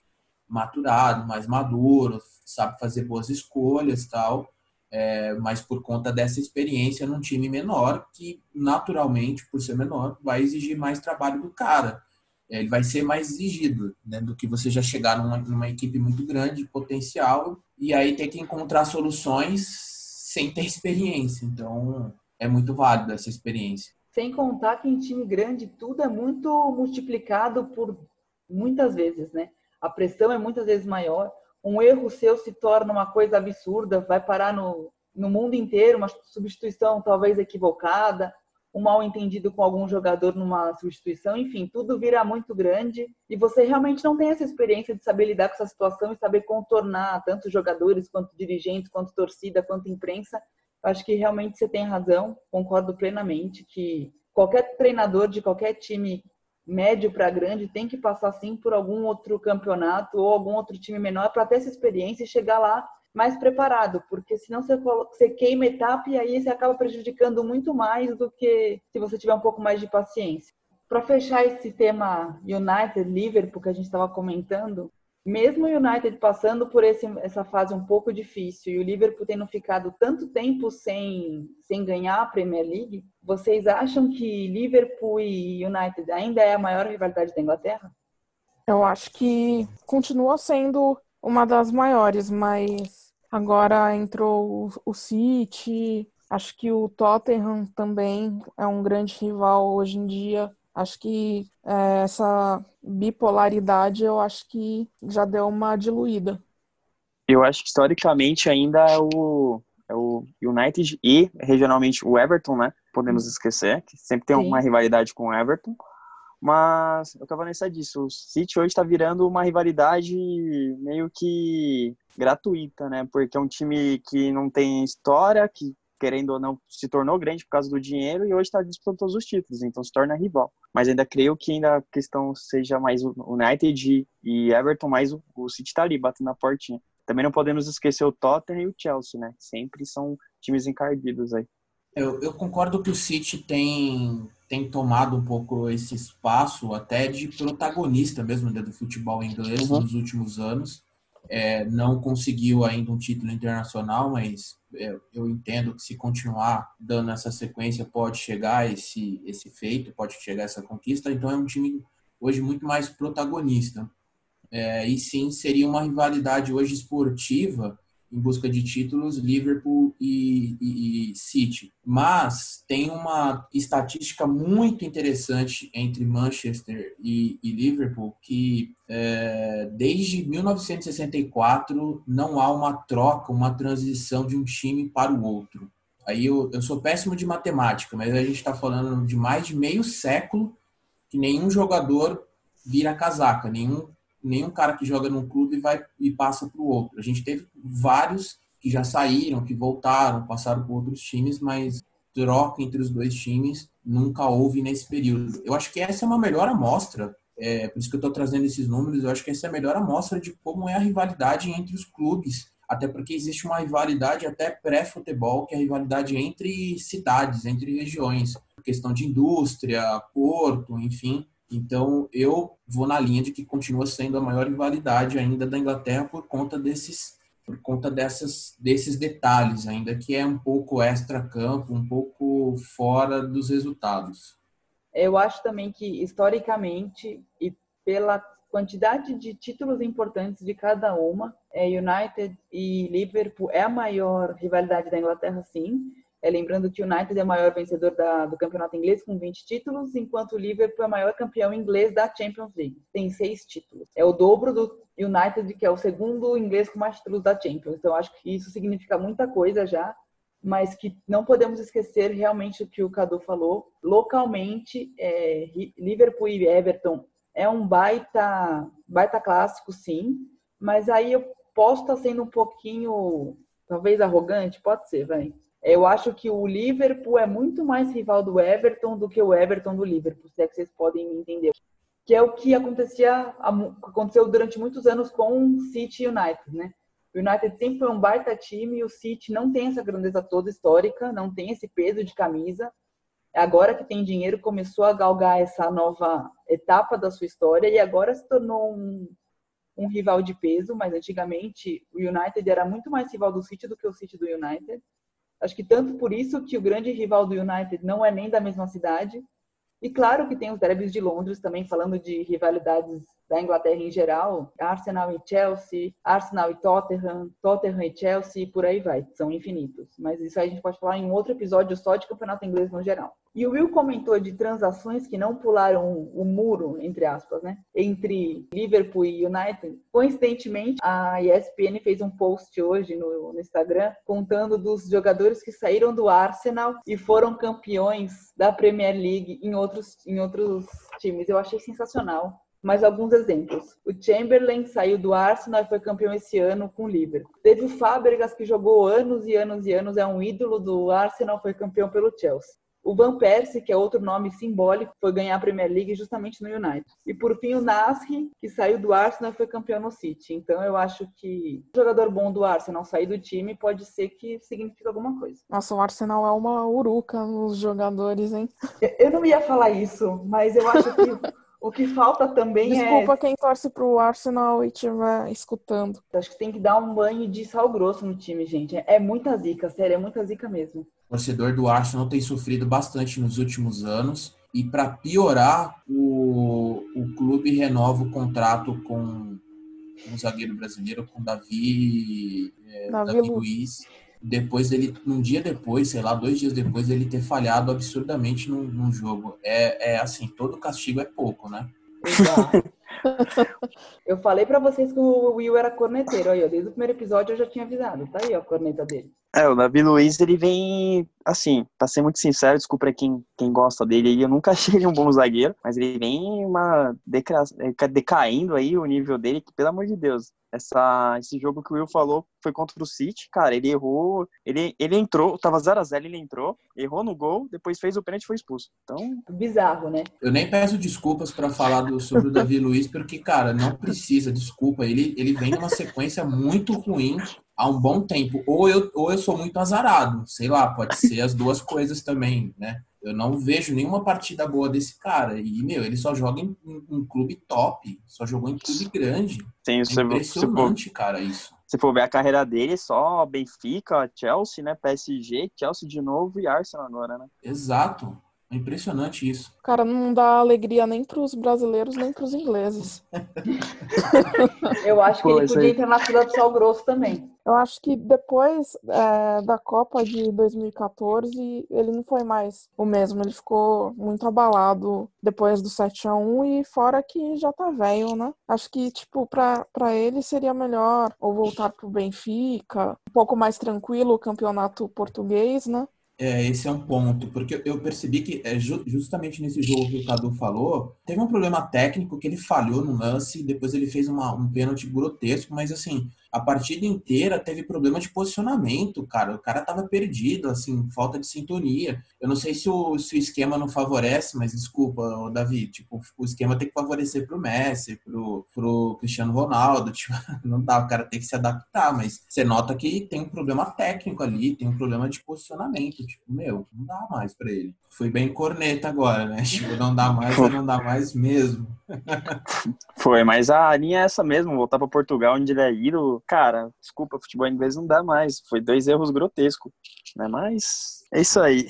maturado, mais maduro, sabe fazer boas escolhas tal. É, mas por conta dessa experiência num time menor, que naturalmente, por ser menor, vai exigir mais trabalho do cara. É, ele vai ser mais exigido né, do que você já chegar numa, numa equipe muito grande, potencial, e aí ter que encontrar soluções sem ter experiência. Então, é muito válido essa experiência. Sem contar que em time grande tudo é muito multiplicado por muitas vezes, né? A pressão é muitas vezes maior um erro seu se torna uma coisa absurda, vai parar no, no mundo inteiro, uma substituição talvez equivocada, um mal entendido com algum jogador numa substituição, enfim, tudo vira muito grande e você realmente não tem essa experiência de saber lidar com essa situação e saber contornar tanto jogadores quanto dirigentes, quanto torcida, quanto imprensa. Acho que realmente você tem razão, concordo plenamente que qualquer treinador de qualquer time médio para grande tem que passar sim por algum outro campeonato ou algum outro time menor para ter essa experiência e chegar lá mais preparado, porque senão você, você queima etapa e aí você acaba prejudicando muito mais do que se você tiver um pouco mais de paciência. Para fechar esse tema United, Liverpool que a gente estava comentando, mesmo o United passando por esse, essa fase um pouco difícil e o Liverpool tendo ficado tanto tempo sem, sem ganhar a Premier League, vocês acham que Liverpool e United ainda é a maior rivalidade da Inglaterra? Eu acho que continua sendo uma das maiores, mas agora entrou o City, acho que o Tottenham também é um grande rival hoje em dia. Acho que é, essa bipolaridade eu acho que já deu uma diluída. Eu acho que historicamente ainda é o, é o United e regionalmente o Everton, né? Podemos esquecer, que sempre tem Sim. uma rivalidade com o Everton. Mas eu tava nessa disso. O City hoje está virando uma rivalidade meio que gratuita, né? Porque é um time que não tem história, que querendo ou não, se tornou grande por causa do dinheiro e hoje está disputando todos os títulos, então se torna rival. Mas ainda creio que ainda a questão seja mais o United e Everton, mais o, City está ali batendo na portinha. Também não podemos esquecer o Tottenham e o Chelsea, né? Sempre são times encardidos aí. Eu, eu concordo que o City tem, tem tomado um pouco esse espaço até de protagonista mesmo né, do futebol inglês uhum. nos últimos anos. É, não conseguiu ainda um título internacional, mas é, eu entendo que se continuar dando essa sequência pode chegar esse esse feito, pode chegar essa conquista. Então é um time hoje muito mais protagonista. É, e sim seria uma rivalidade hoje esportiva em busca de títulos Liverpool e, e, e, City. Mas tem uma estatística muito interessante entre Manchester e, e Liverpool que é, desde 1964 não há uma troca, uma transição de um time para o outro. Aí eu, eu sou péssimo de matemática, mas a gente está falando de mais de meio século que nenhum jogador vira casaca, nenhum nenhum cara que joga num clube vai e passa para o outro. A gente teve vários que já saíram, que voltaram, passaram por outros times, mas troca entre os dois times nunca houve nesse período. Eu acho que essa é uma melhor amostra, é, por isso que eu estou trazendo esses números, eu acho que essa é a melhor amostra de como é a rivalidade entre os clubes, até porque existe uma rivalidade até pré-futebol, que é a rivalidade entre cidades, entre regiões, questão de indústria, porto, enfim, então, eu vou na linha de que continua sendo a maior rivalidade ainda da Inglaterra por conta desses por conta dessas, desses detalhes, ainda que é um pouco extra-campo, um pouco fora dos resultados. Eu acho também que, historicamente, e pela quantidade de títulos importantes de cada uma, é United e Liverpool é a maior rivalidade da Inglaterra, sim. É, lembrando que o United é o maior vencedor da, do campeonato inglês com 20 títulos, enquanto o Liverpool é o maior campeão inglês da Champions League, tem seis títulos. É o dobro do United, que é o segundo inglês com mais títulos da Champions. Então, acho que isso significa muita coisa já, mas que não podemos esquecer realmente o que o Cadu falou. Localmente, é, Liverpool e Everton é um baita, baita clássico, sim, mas aí eu posso estar sendo um pouquinho, talvez arrogante, pode ser, vai eu acho que o Liverpool é muito mais rival do Everton do que o Everton do Liverpool, se é que vocês podem me entender. Que é o que acontecia, aconteceu durante muitos anos com o City United, né? O United sempre foi um baita time e o City não tem essa grandeza toda histórica, não tem esse peso de camisa. Agora que tem dinheiro, começou a galgar essa nova etapa da sua história e agora se tornou um, um rival de peso, mas antigamente o United era muito mais rival do City do que o City do United. Acho que tanto por isso que o grande rival do United não é nem da mesma cidade. E claro que tem os derbys de Londres também, falando de rivalidades da Inglaterra em geral, Arsenal e Chelsea, Arsenal e Tottenham, Tottenham e Chelsea, por aí vai, são infinitos. Mas isso aí a gente pode falar em outro episódio só de campeonato inglês no geral. E o Will comentou de transações que não pularam o muro, entre aspas, né? Entre Liverpool e United. Coincidentemente, a ESPN fez um post hoje no, no Instagram contando dos jogadores que saíram do Arsenal e foram campeões da Premier League em outros, em outros times. Eu achei sensacional. Mais alguns exemplos. O Chamberlain saiu do Arsenal e foi campeão esse ano com o Liverpool. Teve o Fábregas, que jogou anos e anos e anos, é um ídolo do Arsenal, foi campeão pelo Chelsea. O Van Persie, que é outro nome simbólico, foi ganhar a Premier League justamente no United. E por fim o Nasri, que saiu do Arsenal foi campeão no City. Então eu acho que um jogador bom do Arsenal sair do time pode ser que signifique alguma coisa. Nossa, o Arsenal é uma uruca nos jogadores, hein? Eu não ia falar isso, mas eu acho que O que falta também Desculpa é. Desculpa quem torce pro Arsenal e estiver escutando. Acho que tem que dar um banho de sal grosso no time, gente. É muita zica, sério, é muita zica mesmo. O torcedor do Arsenal tem sofrido bastante nos últimos anos. E para piorar, o, o clube renova o contrato com um zagueiro brasileiro, com Davi, é, Davi, Davi Luiz depois dele, um dia depois, sei lá, dois dias depois, ele ter falhado absurdamente num, num jogo. É, é assim, todo castigo é pouco, né? Exato. eu falei para vocês que o Will era corneteiro. Aí, ó, desde o primeiro episódio eu já tinha avisado. Tá aí ó, a corneta dele. É, o Davi Luiz, ele vem, assim, pra ser muito sincero, desculpa quem, quem gosta dele, eu nunca achei ele um bom zagueiro, mas ele vem uma deca, decaindo aí o nível dele, que, pelo amor de Deus, essa, esse jogo que o Will falou foi contra o City, cara, ele errou, ele, ele entrou, tava 0x0, ele entrou, errou no gol, depois fez o pênalti e foi expulso. Então. Bizarro, né? Eu nem peço desculpas para falar do, sobre o Davi Luiz, porque, cara, não precisa, desculpa. Ele, ele vem numa sequência muito ruim há um bom tempo. Ou eu, ou eu sou muito azarado, sei lá, pode ser as duas coisas também, né? Eu não vejo nenhuma partida boa desse cara. E, meu, ele só joga em um clube top, só jogou em clube grande. Sim, é impressionante, for, cara, isso. Se for ver a carreira dele, só Benfica, Chelsea, né? PSG, Chelsea de novo e Arsenal agora, né? Exato. É impressionante isso. Cara, não dá alegria nem para os brasileiros, nem para os ingleses. Eu acho que Pô, ele podia aí... entrar na fila do Sal Grosso também. Eu acho que depois é, da Copa de 2014, ele não foi mais o mesmo. Ele ficou muito abalado depois do 7 a 1 e fora que já tá velho, né? Acho que, tipo, pra, pra ele seria melhor ou voltar pro Benfica, um pouco mais tranquilo o campeonato português, né? É, esse é um ponto, porque eu percebi que é justamente nesse jogo que o Cadu falou, teve um problema técnico que ele falhou no lance, depois ele fez uma, um pênalti grotesco, mas assim, a partida inteira teve problema de posicionamento, cara. O cara tava perdido, assim, falta de sintonia. Eu não sei se o, se o esquema não favorece, mas desculpa, Davi, tipo, o esquema tem que favorecer pro Messi, pro, pro Cristiano Ronaldo, tipo, não dá, o cara tem que se adaptar, mas você nota que tem um problema técnico ali, tem um problema de posicionamento, tipo, meu, não dá mais para ele. Fui bem corneta agora, né? Tipo, não dá mais, não dá mais mesmo. Foi, mas a linha é essa mesmo, voltar para Portugal onde ele é ídolo, cara, desculpa, futebol inglês não dá mais. Foi dois erros grotescos, né? Mas é isso aí.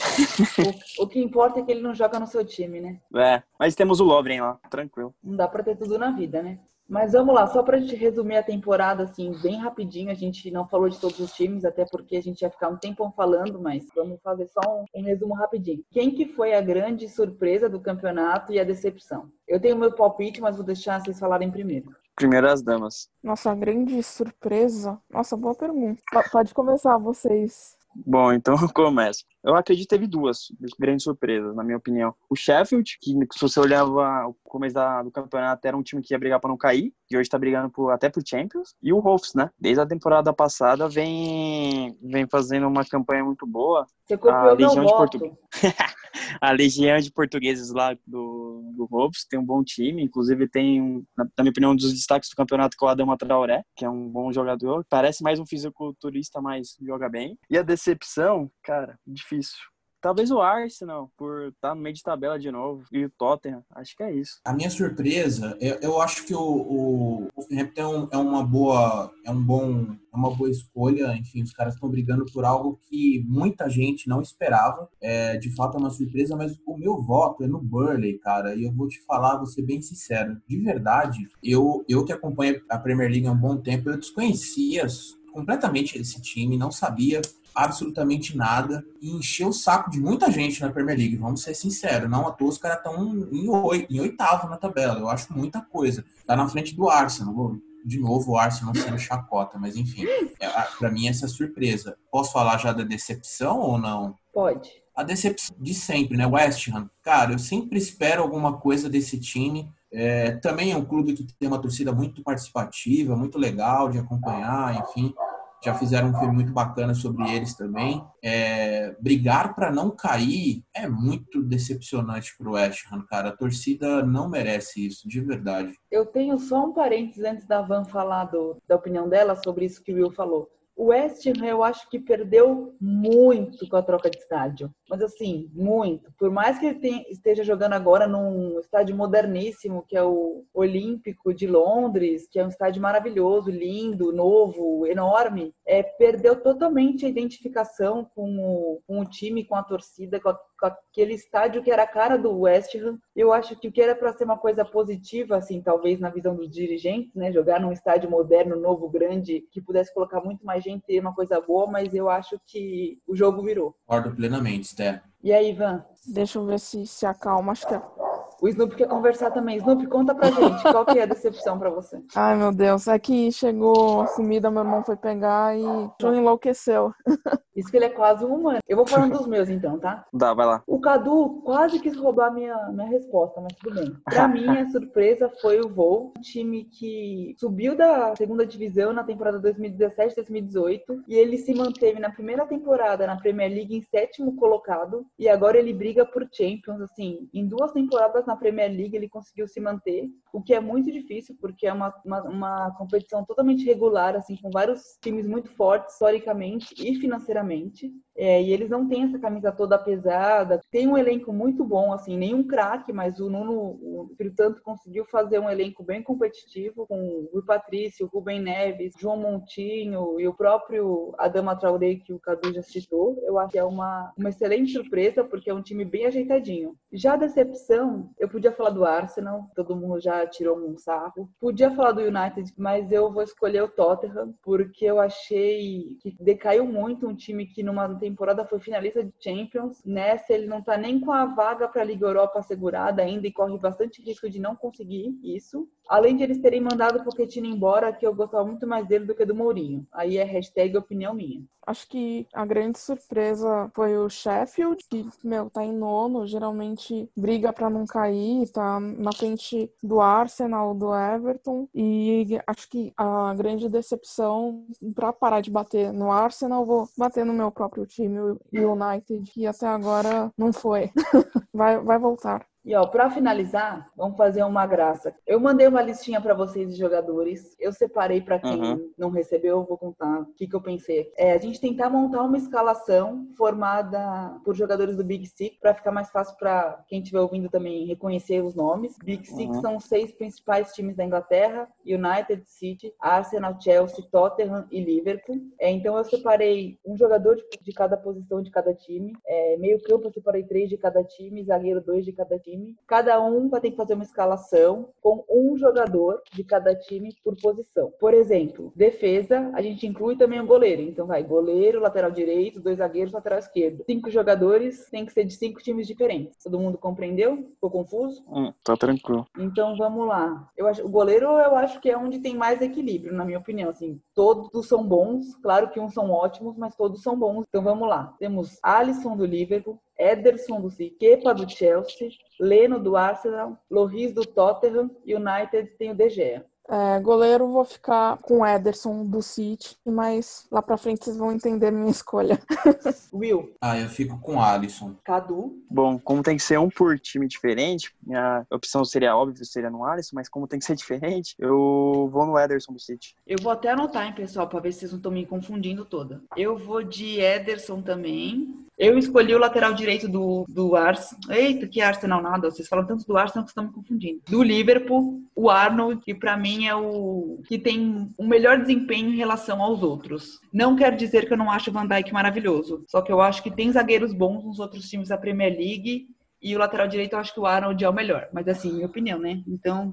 O, o, que importa é que ele não joga no seu time, né? É, mas temos o Lovren lá, tranquilo. Não dá pra ter tudo na vida, né? Mas vamos lá, só pra gente resumir a temporada, assim, bem rapidinho. A gente não falou de todos os times, até porque a gente ia ficar um tempão falando, mas vamos fazer só um, um resumo rapidinho. Quem que foi a grande surpresa do campeonato e a decepção? Eu tenho meu palpite, mas vou deixar vocês falarem primeiro. Primeiro as damas. Nossa, grande surpresa. Nossa, boa pergunta. Pode começar vocês. Bom, então eu começo. Eu acredito que teve duas grandes surpresas, na minha opinião. O Sheffield, que se você olhava o começo da, do campeonato, era um time que ia brigar para não cair, e hoje está brigando por, até por Champions. E o Wolves, né? Desde a temporada passada vem, vem fazendo uma campanha muito boa. Você copiou a Legião de a Legião de Portugueses lá do, do Wolves tem um bom time, inclusive tem, na, minha opinião, um dos destaques do campeonato que é o Adama Traoré, que é um bom jogador. Parece mais um fisiculturista, mas joga bem. E a decepção, cara, difícil. Talvez o Arsenal, por estar tá no meio de tabela de novo, e o Tottenham. Acho que é isso. A minha surpresa, eu, eu acho que o, o, Wolverhampton é uma boa, é um bom, é uma boa escolha. Enfim, os caras estão brigando por algo que muita gente não esperava. É, de fato, é uma surpresa, mas o meu voto é no Burley, cara. E eu vou te falar, vou ser bem sincero. De verdade, eu, eu que acompanho a Premier League há um bom tempo, eu desconhecia completamente esse time, não sabia absolutamente nada e encheu o saco de muita gente na Premier League, vamos ser sinceros. Não à toa os caras estão em, em oitavo na tabela, eu acho muita coisa. Tá na frente do Arsenal, de novo o Arsenal sendo chacota, mas enfim, é, para mim essa é surpresa. Posso falar já da decepção ou não? Pode. A decepção de sempre, né? West Ham. Cara, eu sempre espero alguma coisa desse time. É, também é um clube que tem uma torcida muito participativa, muito legal de acompanhar, enfim já fizeram um filme muito bacana sobre eles também. É, brigar para não cair é muito decepcionante para o West Ham, cara. A torcida não merece isso, de verdade. Eu tenho só um parênteses antes da Van falar do, da opinião dela sobre isso que o Will falou. O West Ham, eu acho que perdeu muito com a troca de estádio. Mas, assim, muito. Por mais que ele tenha, esteja jogando agora num estádio moderníssimo, que é o Olímpico de Londres, que é um estádio maravilhoso, lindo, novo, enorme, é, perdeu totalmente a identificação com o, com o time, com a torcida, com a com aquele estádio que era a cara do West Ham. Eu acho que o que era para ser uma coisa positiva, assim, talvez na visão dos dirigentes, né, jogar num estádio moderno, novo, grande, que pudesse colocar muito mais gente, ter uma coisa boa, mas eu acho que o jogo virou. Concordo plenamente, Sté. E aí, Ivan? Deixa eu ver se se acalma, acho que é o Snoop quer conversar também. Snoop, conta pra gente, qual que é a decepção pra você? Ai, meu Deus, é que chegou a comida, meu irmão foi pegar e João enlouqueceu. Isso que ele é quase um humano. Eu vou falando dos meus então, tá? Dá, vai lá. O Cadu quase quis roubar minha, minha resposta, mas tudo bem. Pra mim, a surpresa foi o Voo, um time que subiu da segunda divisão na temporada 2017-2018 e ele se manteve na primeira temporada na Premier League em sétimo colocado e agora ele briga por Champions, assim, em duas temporadas na Premier League ele conseguiu se manter, o que é muito difícil, porque é uma, uma, uma competição totalmente regular, assim, com vários times muito fortes, historicamente e financeiramente. É, e eles não têm essa camisa toda pesada. Tem um elenco muito bom, assim, nenhum craque, mas o Nuno, o Santo, conseguiu fazer um elenco bem competitivo com o Rui Patrício, o Rubem Neves, João Montinho e o próprio Adama Traoré, que o Cadu já citou. Eu acho que é uma, uma excelente surpresa, porque é um time bem ajeitadinho. Já a decepção, eu podia falar do Arsenal, todo mundo já tirou um sarro. Podia falar do United, mas eu vou escolher o Tottenham, porque eu achei que decaiu muito um time que numa temporada foi finalista de Champions. Nessa ele não tá nem com a vaga para a Liga Europa assegurada ainda e corre bastante risco de não conseguir isso. Além de eles terem mandado o Pochettino embora, que eu gostava muito mais dele do que do Mourinho. Aí é hashtag opinião minha. Acho que a grande surpresa foi o Sheffield, que, meu, tá em nono, geralmente briga para não cair, tá na frente do Arsenal, do Everton. E acho que a grande decepção, para parar de bater no Arsenal, vou bater no meu próprio time, o United, que até agora não foi. vai, vai voltar. E ó, para finalizar, vamos fazer uma graça. Eu mandei uma listinha para vocês de jogadores. Eu separei para quem uhum. não recebeu, eu vou contar o que, que eu pensei. É a gente tentar montar uma escalação formada por jogadores do Big Six para ficar mais fácil para quem estiver ouvindo também reconhecer os nomes. Big Six uhum. são os seis principais times da Inglaterra: United, City, Arsenal, Chelsea, Tottenham e Liverpool. É, então eu separei um jogador de, de cada posição de cada time. É, meio campo eu separei três de cada time, zagueiro dois de cada time time. Cada um vai ter que fazer uma escalação com um jogador de cada time por posição. Por exemplo, defesa, a gente inclui também o goleiro. Então vai goleiro, lateral direito, dois zagueiros, lateral esquerdo. Cinco jogadores tem que ser de cinco times diferentes. Todo mundo compreendeu? Ficou confuso? Hum, tá tranquilo. Então vamos lá. Eu acho, o goleiro eu acho que é onde tem mais equilíbrio, na minha opinião. Assim, todos são bons, claro que uns são ótimos, mas todos são bons. Então vamos lá. Temos Alisson do Liverpool, Ederson do City, Kepa do Chelsea, Leno do Arsenal, Loris do Tottenham e United tem o De Gea. É, goleiro vou ficar com Ederson do City, mas lá pra frente vocês vão entender minha escolha. Will. Ah, eu fico com Alisson. Cadu. Bom, como tem que ser um por time diferente, minha opção seria óbvio, seria no Alisson, mas como tem que ser diferente, eu vou no Ederson do City. Eu vou até anotar, hein, pessoal, pra ver se vocês não estão me confundindo toda. Eu vou de Ederson também. Eu escolhi o lateral direito do, do Arsenal. Eita, que Arsenal nada. Vocês falam tanto do Arsenal que estão me confundindo. Do Liverpool, o Arnold, que para mim é o que tem o melhor desempenho em relação aos outros. Não quer dizer que eu não acho o Van Dijk maravilhoso. Só que eu acho que tem zagueiros bons nos outros times da Premier League. E o lateral direito eu acho que o Arnold é o melhor. Mas assim, minha opinião, né? Então,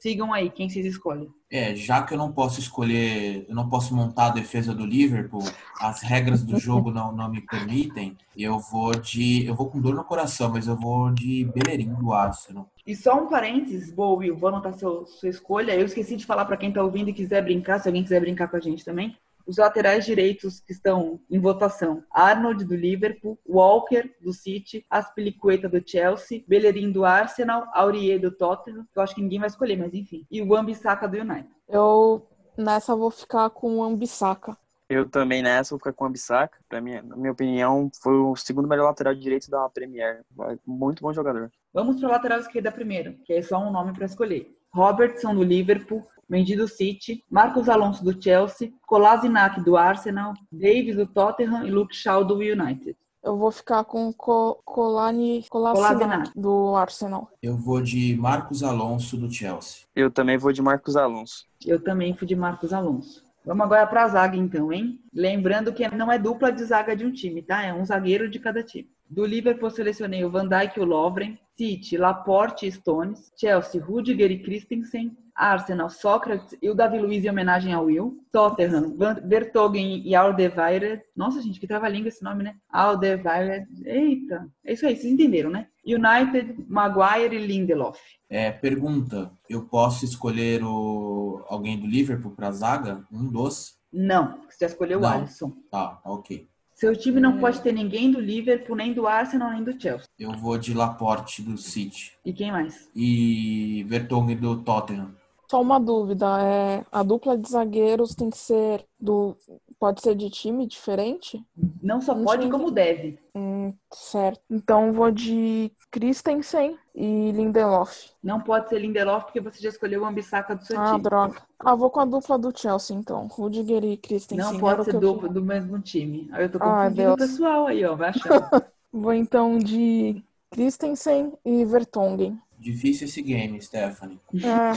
sigam aí quem vocês escolhem. É, já que eu não posso escolher, eu não posso montar a defesa do Liverpool, as regras do jogo não, não me permitem, eu vou de. Eu vou com dor no coração, mas eu vou de Bellerin do Arsenal. E só um parênteses, boa, Will, vou anotar seu, sua escolha. Eu esqueci de falar para quem tá ouvindo e quiser brincar, se alguém quiser brincar com a gente também os laterais direitos que estão em votação: Arnold do Liverpool, Walker do City, Aspilicueta do Chelsea, Bellerin do Arsenal, Aurier do Tottenham, que eu acho que ninguém vai escolher, mas enfim, e o Wan-Bissaka do United. Eu nessa vou ficar com o Wan-Bissaka. Eu também nessa vou ficar com o Ambissaca. Pra mim, na minha opinião, foi o segundo melhor lateral direito da Premier. Muito bom jogador. Vamos para o lateral esquerda primeiro, que é só um nome para escolher. Robertson do Liverpool, Mendy do City, Marcos Alonso do Chelsea, Kolasinac do Arsenal, Davis do Tottenham e Luke Shaw do United. Eu vou ficar com Co Colani Kolasinac do Arsenal. Eu vou de Marcos Alonso do Chelsea. Eu também vou de Marcos Alonso. Eu também fui de Marcos Alonso. Vamos agora para a zaga então, hein? Lembrando que não é dupla de zaga de um time, tá? É um zagueiro de cada time. Do Liverpool selecionei o Van Dijk e o Lovren, City, Laporte e Stones, Chelsea, Rudiger e Christensen, Arsenal, Sócrates e o Davi Luiz em homenagem ao Will. Tottenham, Vertogen e Alderweireld. Nossa, gente, que trava-língua esse nome, né? Alderweireld. Eita, é isso aí, vocês entenderam, né? United, Maguire e Lindelof. É, pergunta, eu posso escolher o... alguém do Liverpool para zaga? Um dos? Não, você já escolheu o Alisson. Tá, ok. Seu time não é... pode ter ninguém do Liverpool, nem do Arsenal, nem do Chelsea. Eu vou de Laporte do City. E quem mais? E Vertonghen do Tottenham. Só uma dúvida, é, a dupla de zagueiros tem que ser do. Pode ser de time diferente? Não só pode, como deve. Hum, certo. Então vou de Christensen e Lindelof. Não pode ser Lindelof porque você já escolheu o Ambissaca do seu ah, time. Ah, droga. Ah, vou com a dupla do Chelsea, então. Rudiger e Christensen. Não pode ser dupla do mesmo time. Aí eu tô confundindo ah, o pessoal aí, ó. Vai achando. vou então de Christensen e Vertonghen. Difícil esse game, Stephanie. É.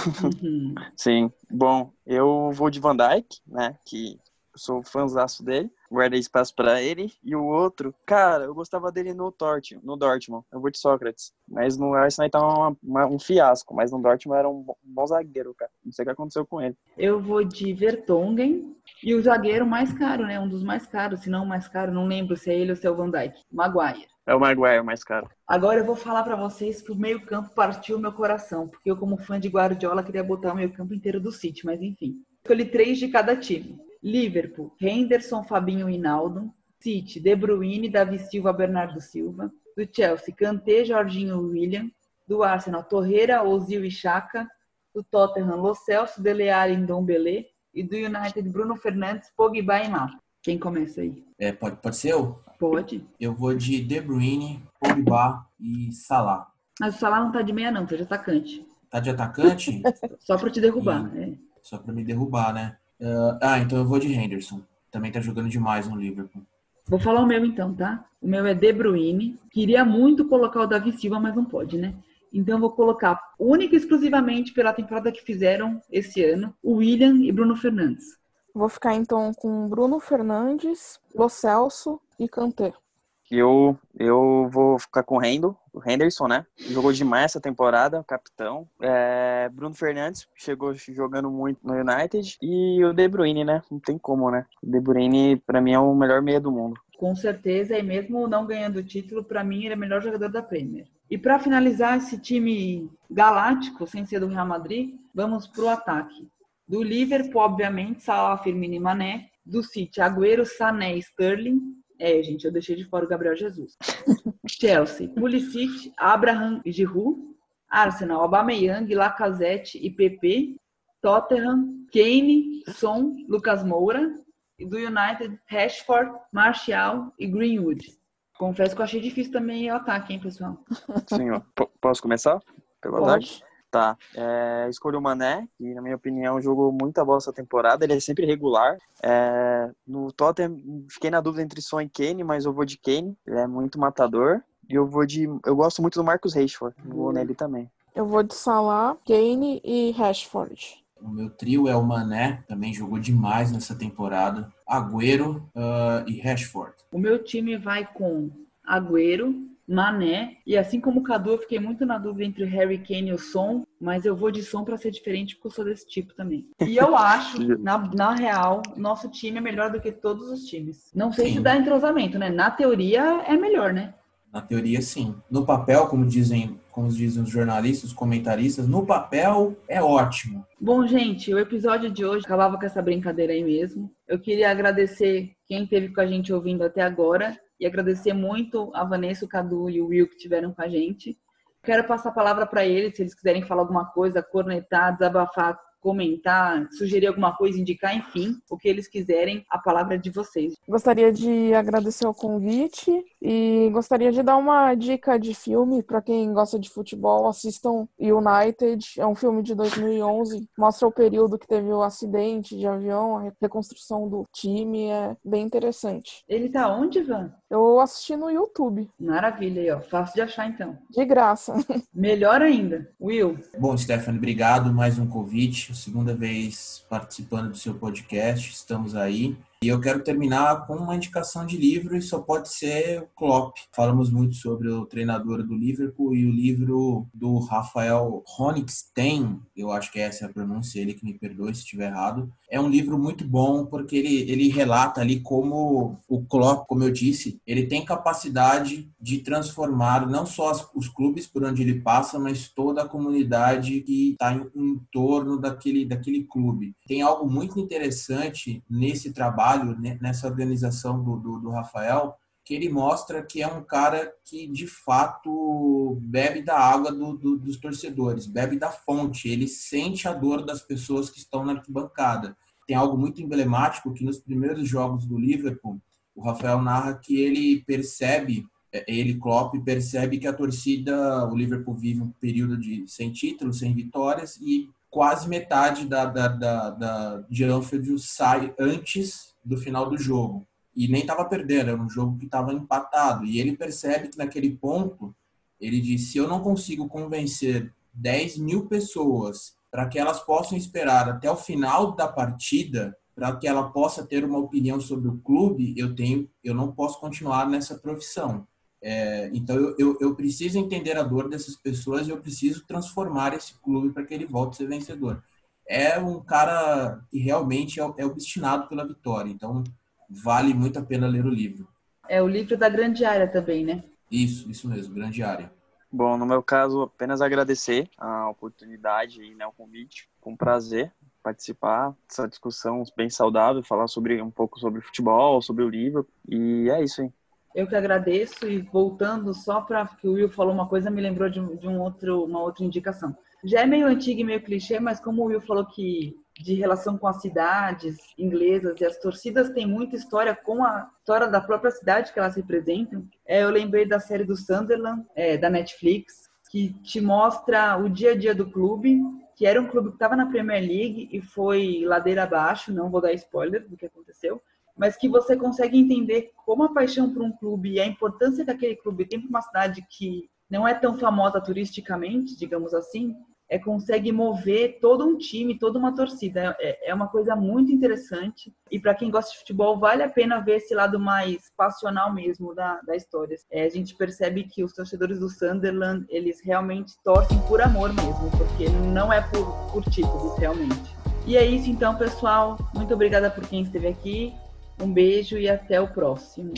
Sim. Bom, eu vou de Van Dyke, né? Que sou fãzaço dele. Guardei espaço para ele. E o outro, cara, eu gostava dele no Dortmund. No Dortmund. Eu vou de Sócrates. Mas no Arsenal tá uma, uma, um fiasco. Mas no Dortmund era um bom zagueiro, cara. Não sei o que aconteceu com ele. Eu vou de Vertonghen. E o zagueiro mais caro, né? Um dos mais caros, se não o mais caro. Não lembro se é ele ou se é o Van Dyke. Maguire. É o Maguire mais caro. Agora eu vou falar para vocês que o meio-campo partiu meu coração, porque eu, como fã de Guardiola, queria botar o meio-campo inteiro do City, mas enfim. Escolhi três de cada time: Liverpool, Henderson, Fabinho e Naldo. City, De Bruyne, Davi Silva, Bernardo Silva. Do Chelsea, Kanté, Jorginho William. Do Arsenal, Torreira, Ozil e Chaka. Do Tottenham, Lo Celso, Dele Alli e Dombele. E do United, Bruno Fernandes, Pogba e Mata. Quem começa aí? É, pode, pode ser eu? Pode. Eu vou de De Bruyne, Pogba e Salah. Mas o Salah não tá de meia não, tá de atacante. Tá de atacante? Só pra te derrubar, e... é. Só pra me derrubar, né? Uh, ah, então eu vou de Henderson. Também tá jogando demais no Liverpool. Vou falar o meu então, tá? O meu é De Bruyne. Queria muito colocar o Davi Silva, mas não pode, né? Então vou colocar única e exclusivamente pela temporada que fizeram esse ano, o William e Bruno Fernandes. Vou ficar então com Bruno Fernandes, Lo Celso e Kanté. Eu, eu vou ficar com o Rendo, o Henderson, né? Jogou demais essa temporada, capitão. É, Bruno Fernandes chegou jogando muito no United. E o De Bruyne, né? Não tem como, né? O De Bruyne, pra mim, é o melhor meia do mundo. Com certeza, e mesmo não ganhando o título, para mim ele é o melhor jogador da Premier. E para finalizar esse time galáctico, sem ser do Real Madrid, vamos pro ataque. Do Liverpool, obviamente, Salah, Firmino e Mané. Do City, Agüero, Sané e Sterling. É, gente, eu deixei de fora o Gabriel Jesus. Chelsea, Pulisic, Abraham e Giroud. Arsenal, Aubameyang, Lacazette e PP. Tottenham, Kane, Son, Lucas Moura. E do United, Rashford, Martial e Greenwood. Confesso que eu achei difícil também o ataque, hein, pessoal? Sim, ó. posso começar? Pelo Pode. Ataque? Tá. É, escolho o Mané, que na minha opinião jogou muita bola essa temporada. Ele é sempre regular. É, no Tottenham, fiquei na dúvida entre Son e Kane, mas eu vou de Kane. Ele é muito matador. E eu vou de. Eu gosto muito do Marcos Rashford. Vou hum. nele também. Eu vou de Salah, Kane e Rashford. O meu trio é o Mané, também jogou demais nessa temporada. Agüero uh, e Rashford. O meu time vai com Agüero, Mané, e assim como o Cadu, eu fiquei muito na dúvida entre o Harry Kane e o Son, mas eu vou de Son para ser diferente porque eu sou desse tipo também. E eu acho, na, na real, nosso time é melhor do que todos os times. Não sei sim. se dá entrosamento, né? Na teoria é melhor, né? Na teoria, sim. No papel, como dizem, como dizem os jornalistas, os comentaristas, no papel é ótimo. Bom, gente, o episódio de hoje acabava com essa brincadeira aí mesmo. Eu queria agradecer quem esteve com a gente ouvindo até agora e agradecer muito a Vanessa, o Cadu e o Will que estiveram com a gente. Quero passar a palavra para eles, se eles quiserem falar alguma coisa, cornetar, desabafar comentar, sugerir alguma coisa, indicar, enfim, o que eles quiserem, a palavra é de vocês. Gostaria de agradecer o convite e gostaria de dar uma dica de filme para quem gosta de futebol, assistam United, é um filme de 2011, mostra o período que teve o acidente de avião, a reconstrução do time, é bem interessante. Ele tá onde, Van? Eu assisti no YouTube. Maravilha aí, ó. Fácil de achar então. De graça. Melhor ainda. Will. Bom, Stephanie, obrigado mais um convite segunda vez participando do seu podcast. Estamos aí. E eu quero terminar com uma indicação de livro, e só pode ser o Klopp. Falamos muito sobre o treinador do Liverpool e o livro do Rafael Honigstein, eu acho que essa é a pronúncia, ele que me perdoe se estiver errado. É um livro muito bom porque ele, ele relata ali como o Klopp, como eu disse, ele tem capacidade de transformar não só as, os clubes por onde ele passa, mas toda a comunidade que está em, em torno daquele, daquele clube. Tem algo muito interessante nesse trabalho trabalho nessa organização do, do, do Rafael, que ele mostra que é um cara que de fato bebe da água do, do, dos torcedores, bebe da fonte, ele sente a dor das pessoas que estão na arquibancada. Tem algo muito emblemático que nos primeiros jogos do Liverpool, o Rafael narra que ele percebe, é, ele Klopp percebe que a torcida, o Liverpool vive um período de sem títulos, sem vitórias e quase metade da, da, da, da de Anfield sai antes do final do jogo. E nem estava perdendo, era um jogo que estava empatado. E ele percebe que naquele ponto, ele diz: se eu não consigo convencer 10 mil pessoas para que elas possam esperar até o final da partida, para que ela possa ter uma opinião sobre o clube, eu tenho, eu não posso continuar nessa profissão. É, então eu, eu, eu, preciso entender a dor dessas pessoas e eu preciso transformar esse clube para que ele volte a ser vencedor é um cara que realmente é, é obstinado pela vitória. Então, vale muito a pena ler o livro. É o livro da Grande Área também, né? Isso, isso mesmo, Grande Área. Bom, no meu caso, apenas agradecer a oportunidade e né, o convite. Com prazer participar dessa discussão bem saudável, falar sobre um pouco sobre futebol, sobre o livro. E é isso aí. Eu que agradeço e voltando só para que o Will falou uma coisa, me lembrou de, de um outro, uma outra indicação já é meio antigo e meio clichê, mas como o Will falou que de relação com as cidades inglesas e as torcidas tem muita história com a história da própria cidade que elas representam. É, eu lembrei da série do Sunderland, é, da Netflix, que te mostra o dia a dia do clube, que era um clube que estava na Premier League e foi ladeira abaixo, não vou dar spoiler do que aconteceu, mas que você consegue entender como a paixão por um clube e a importância que aquele clube tem para uma cidade que não é tão famosa turisticamente, digamos assim, é, consegue mover todo um time, toda uma torcida. É, é uma coisa muito interessante. E para quem gosta de futebol, vale a pena ver esse lado mais passional mesmo da, da história. É, a gente percebe que os torcedores do Sunderland, eles realmente torcem por amor mesmo, porque não é por, por títulos, realmente. E é isso então, pessoal. Muito obrigada por quem esteve aqui. Um beijo e até o próximo.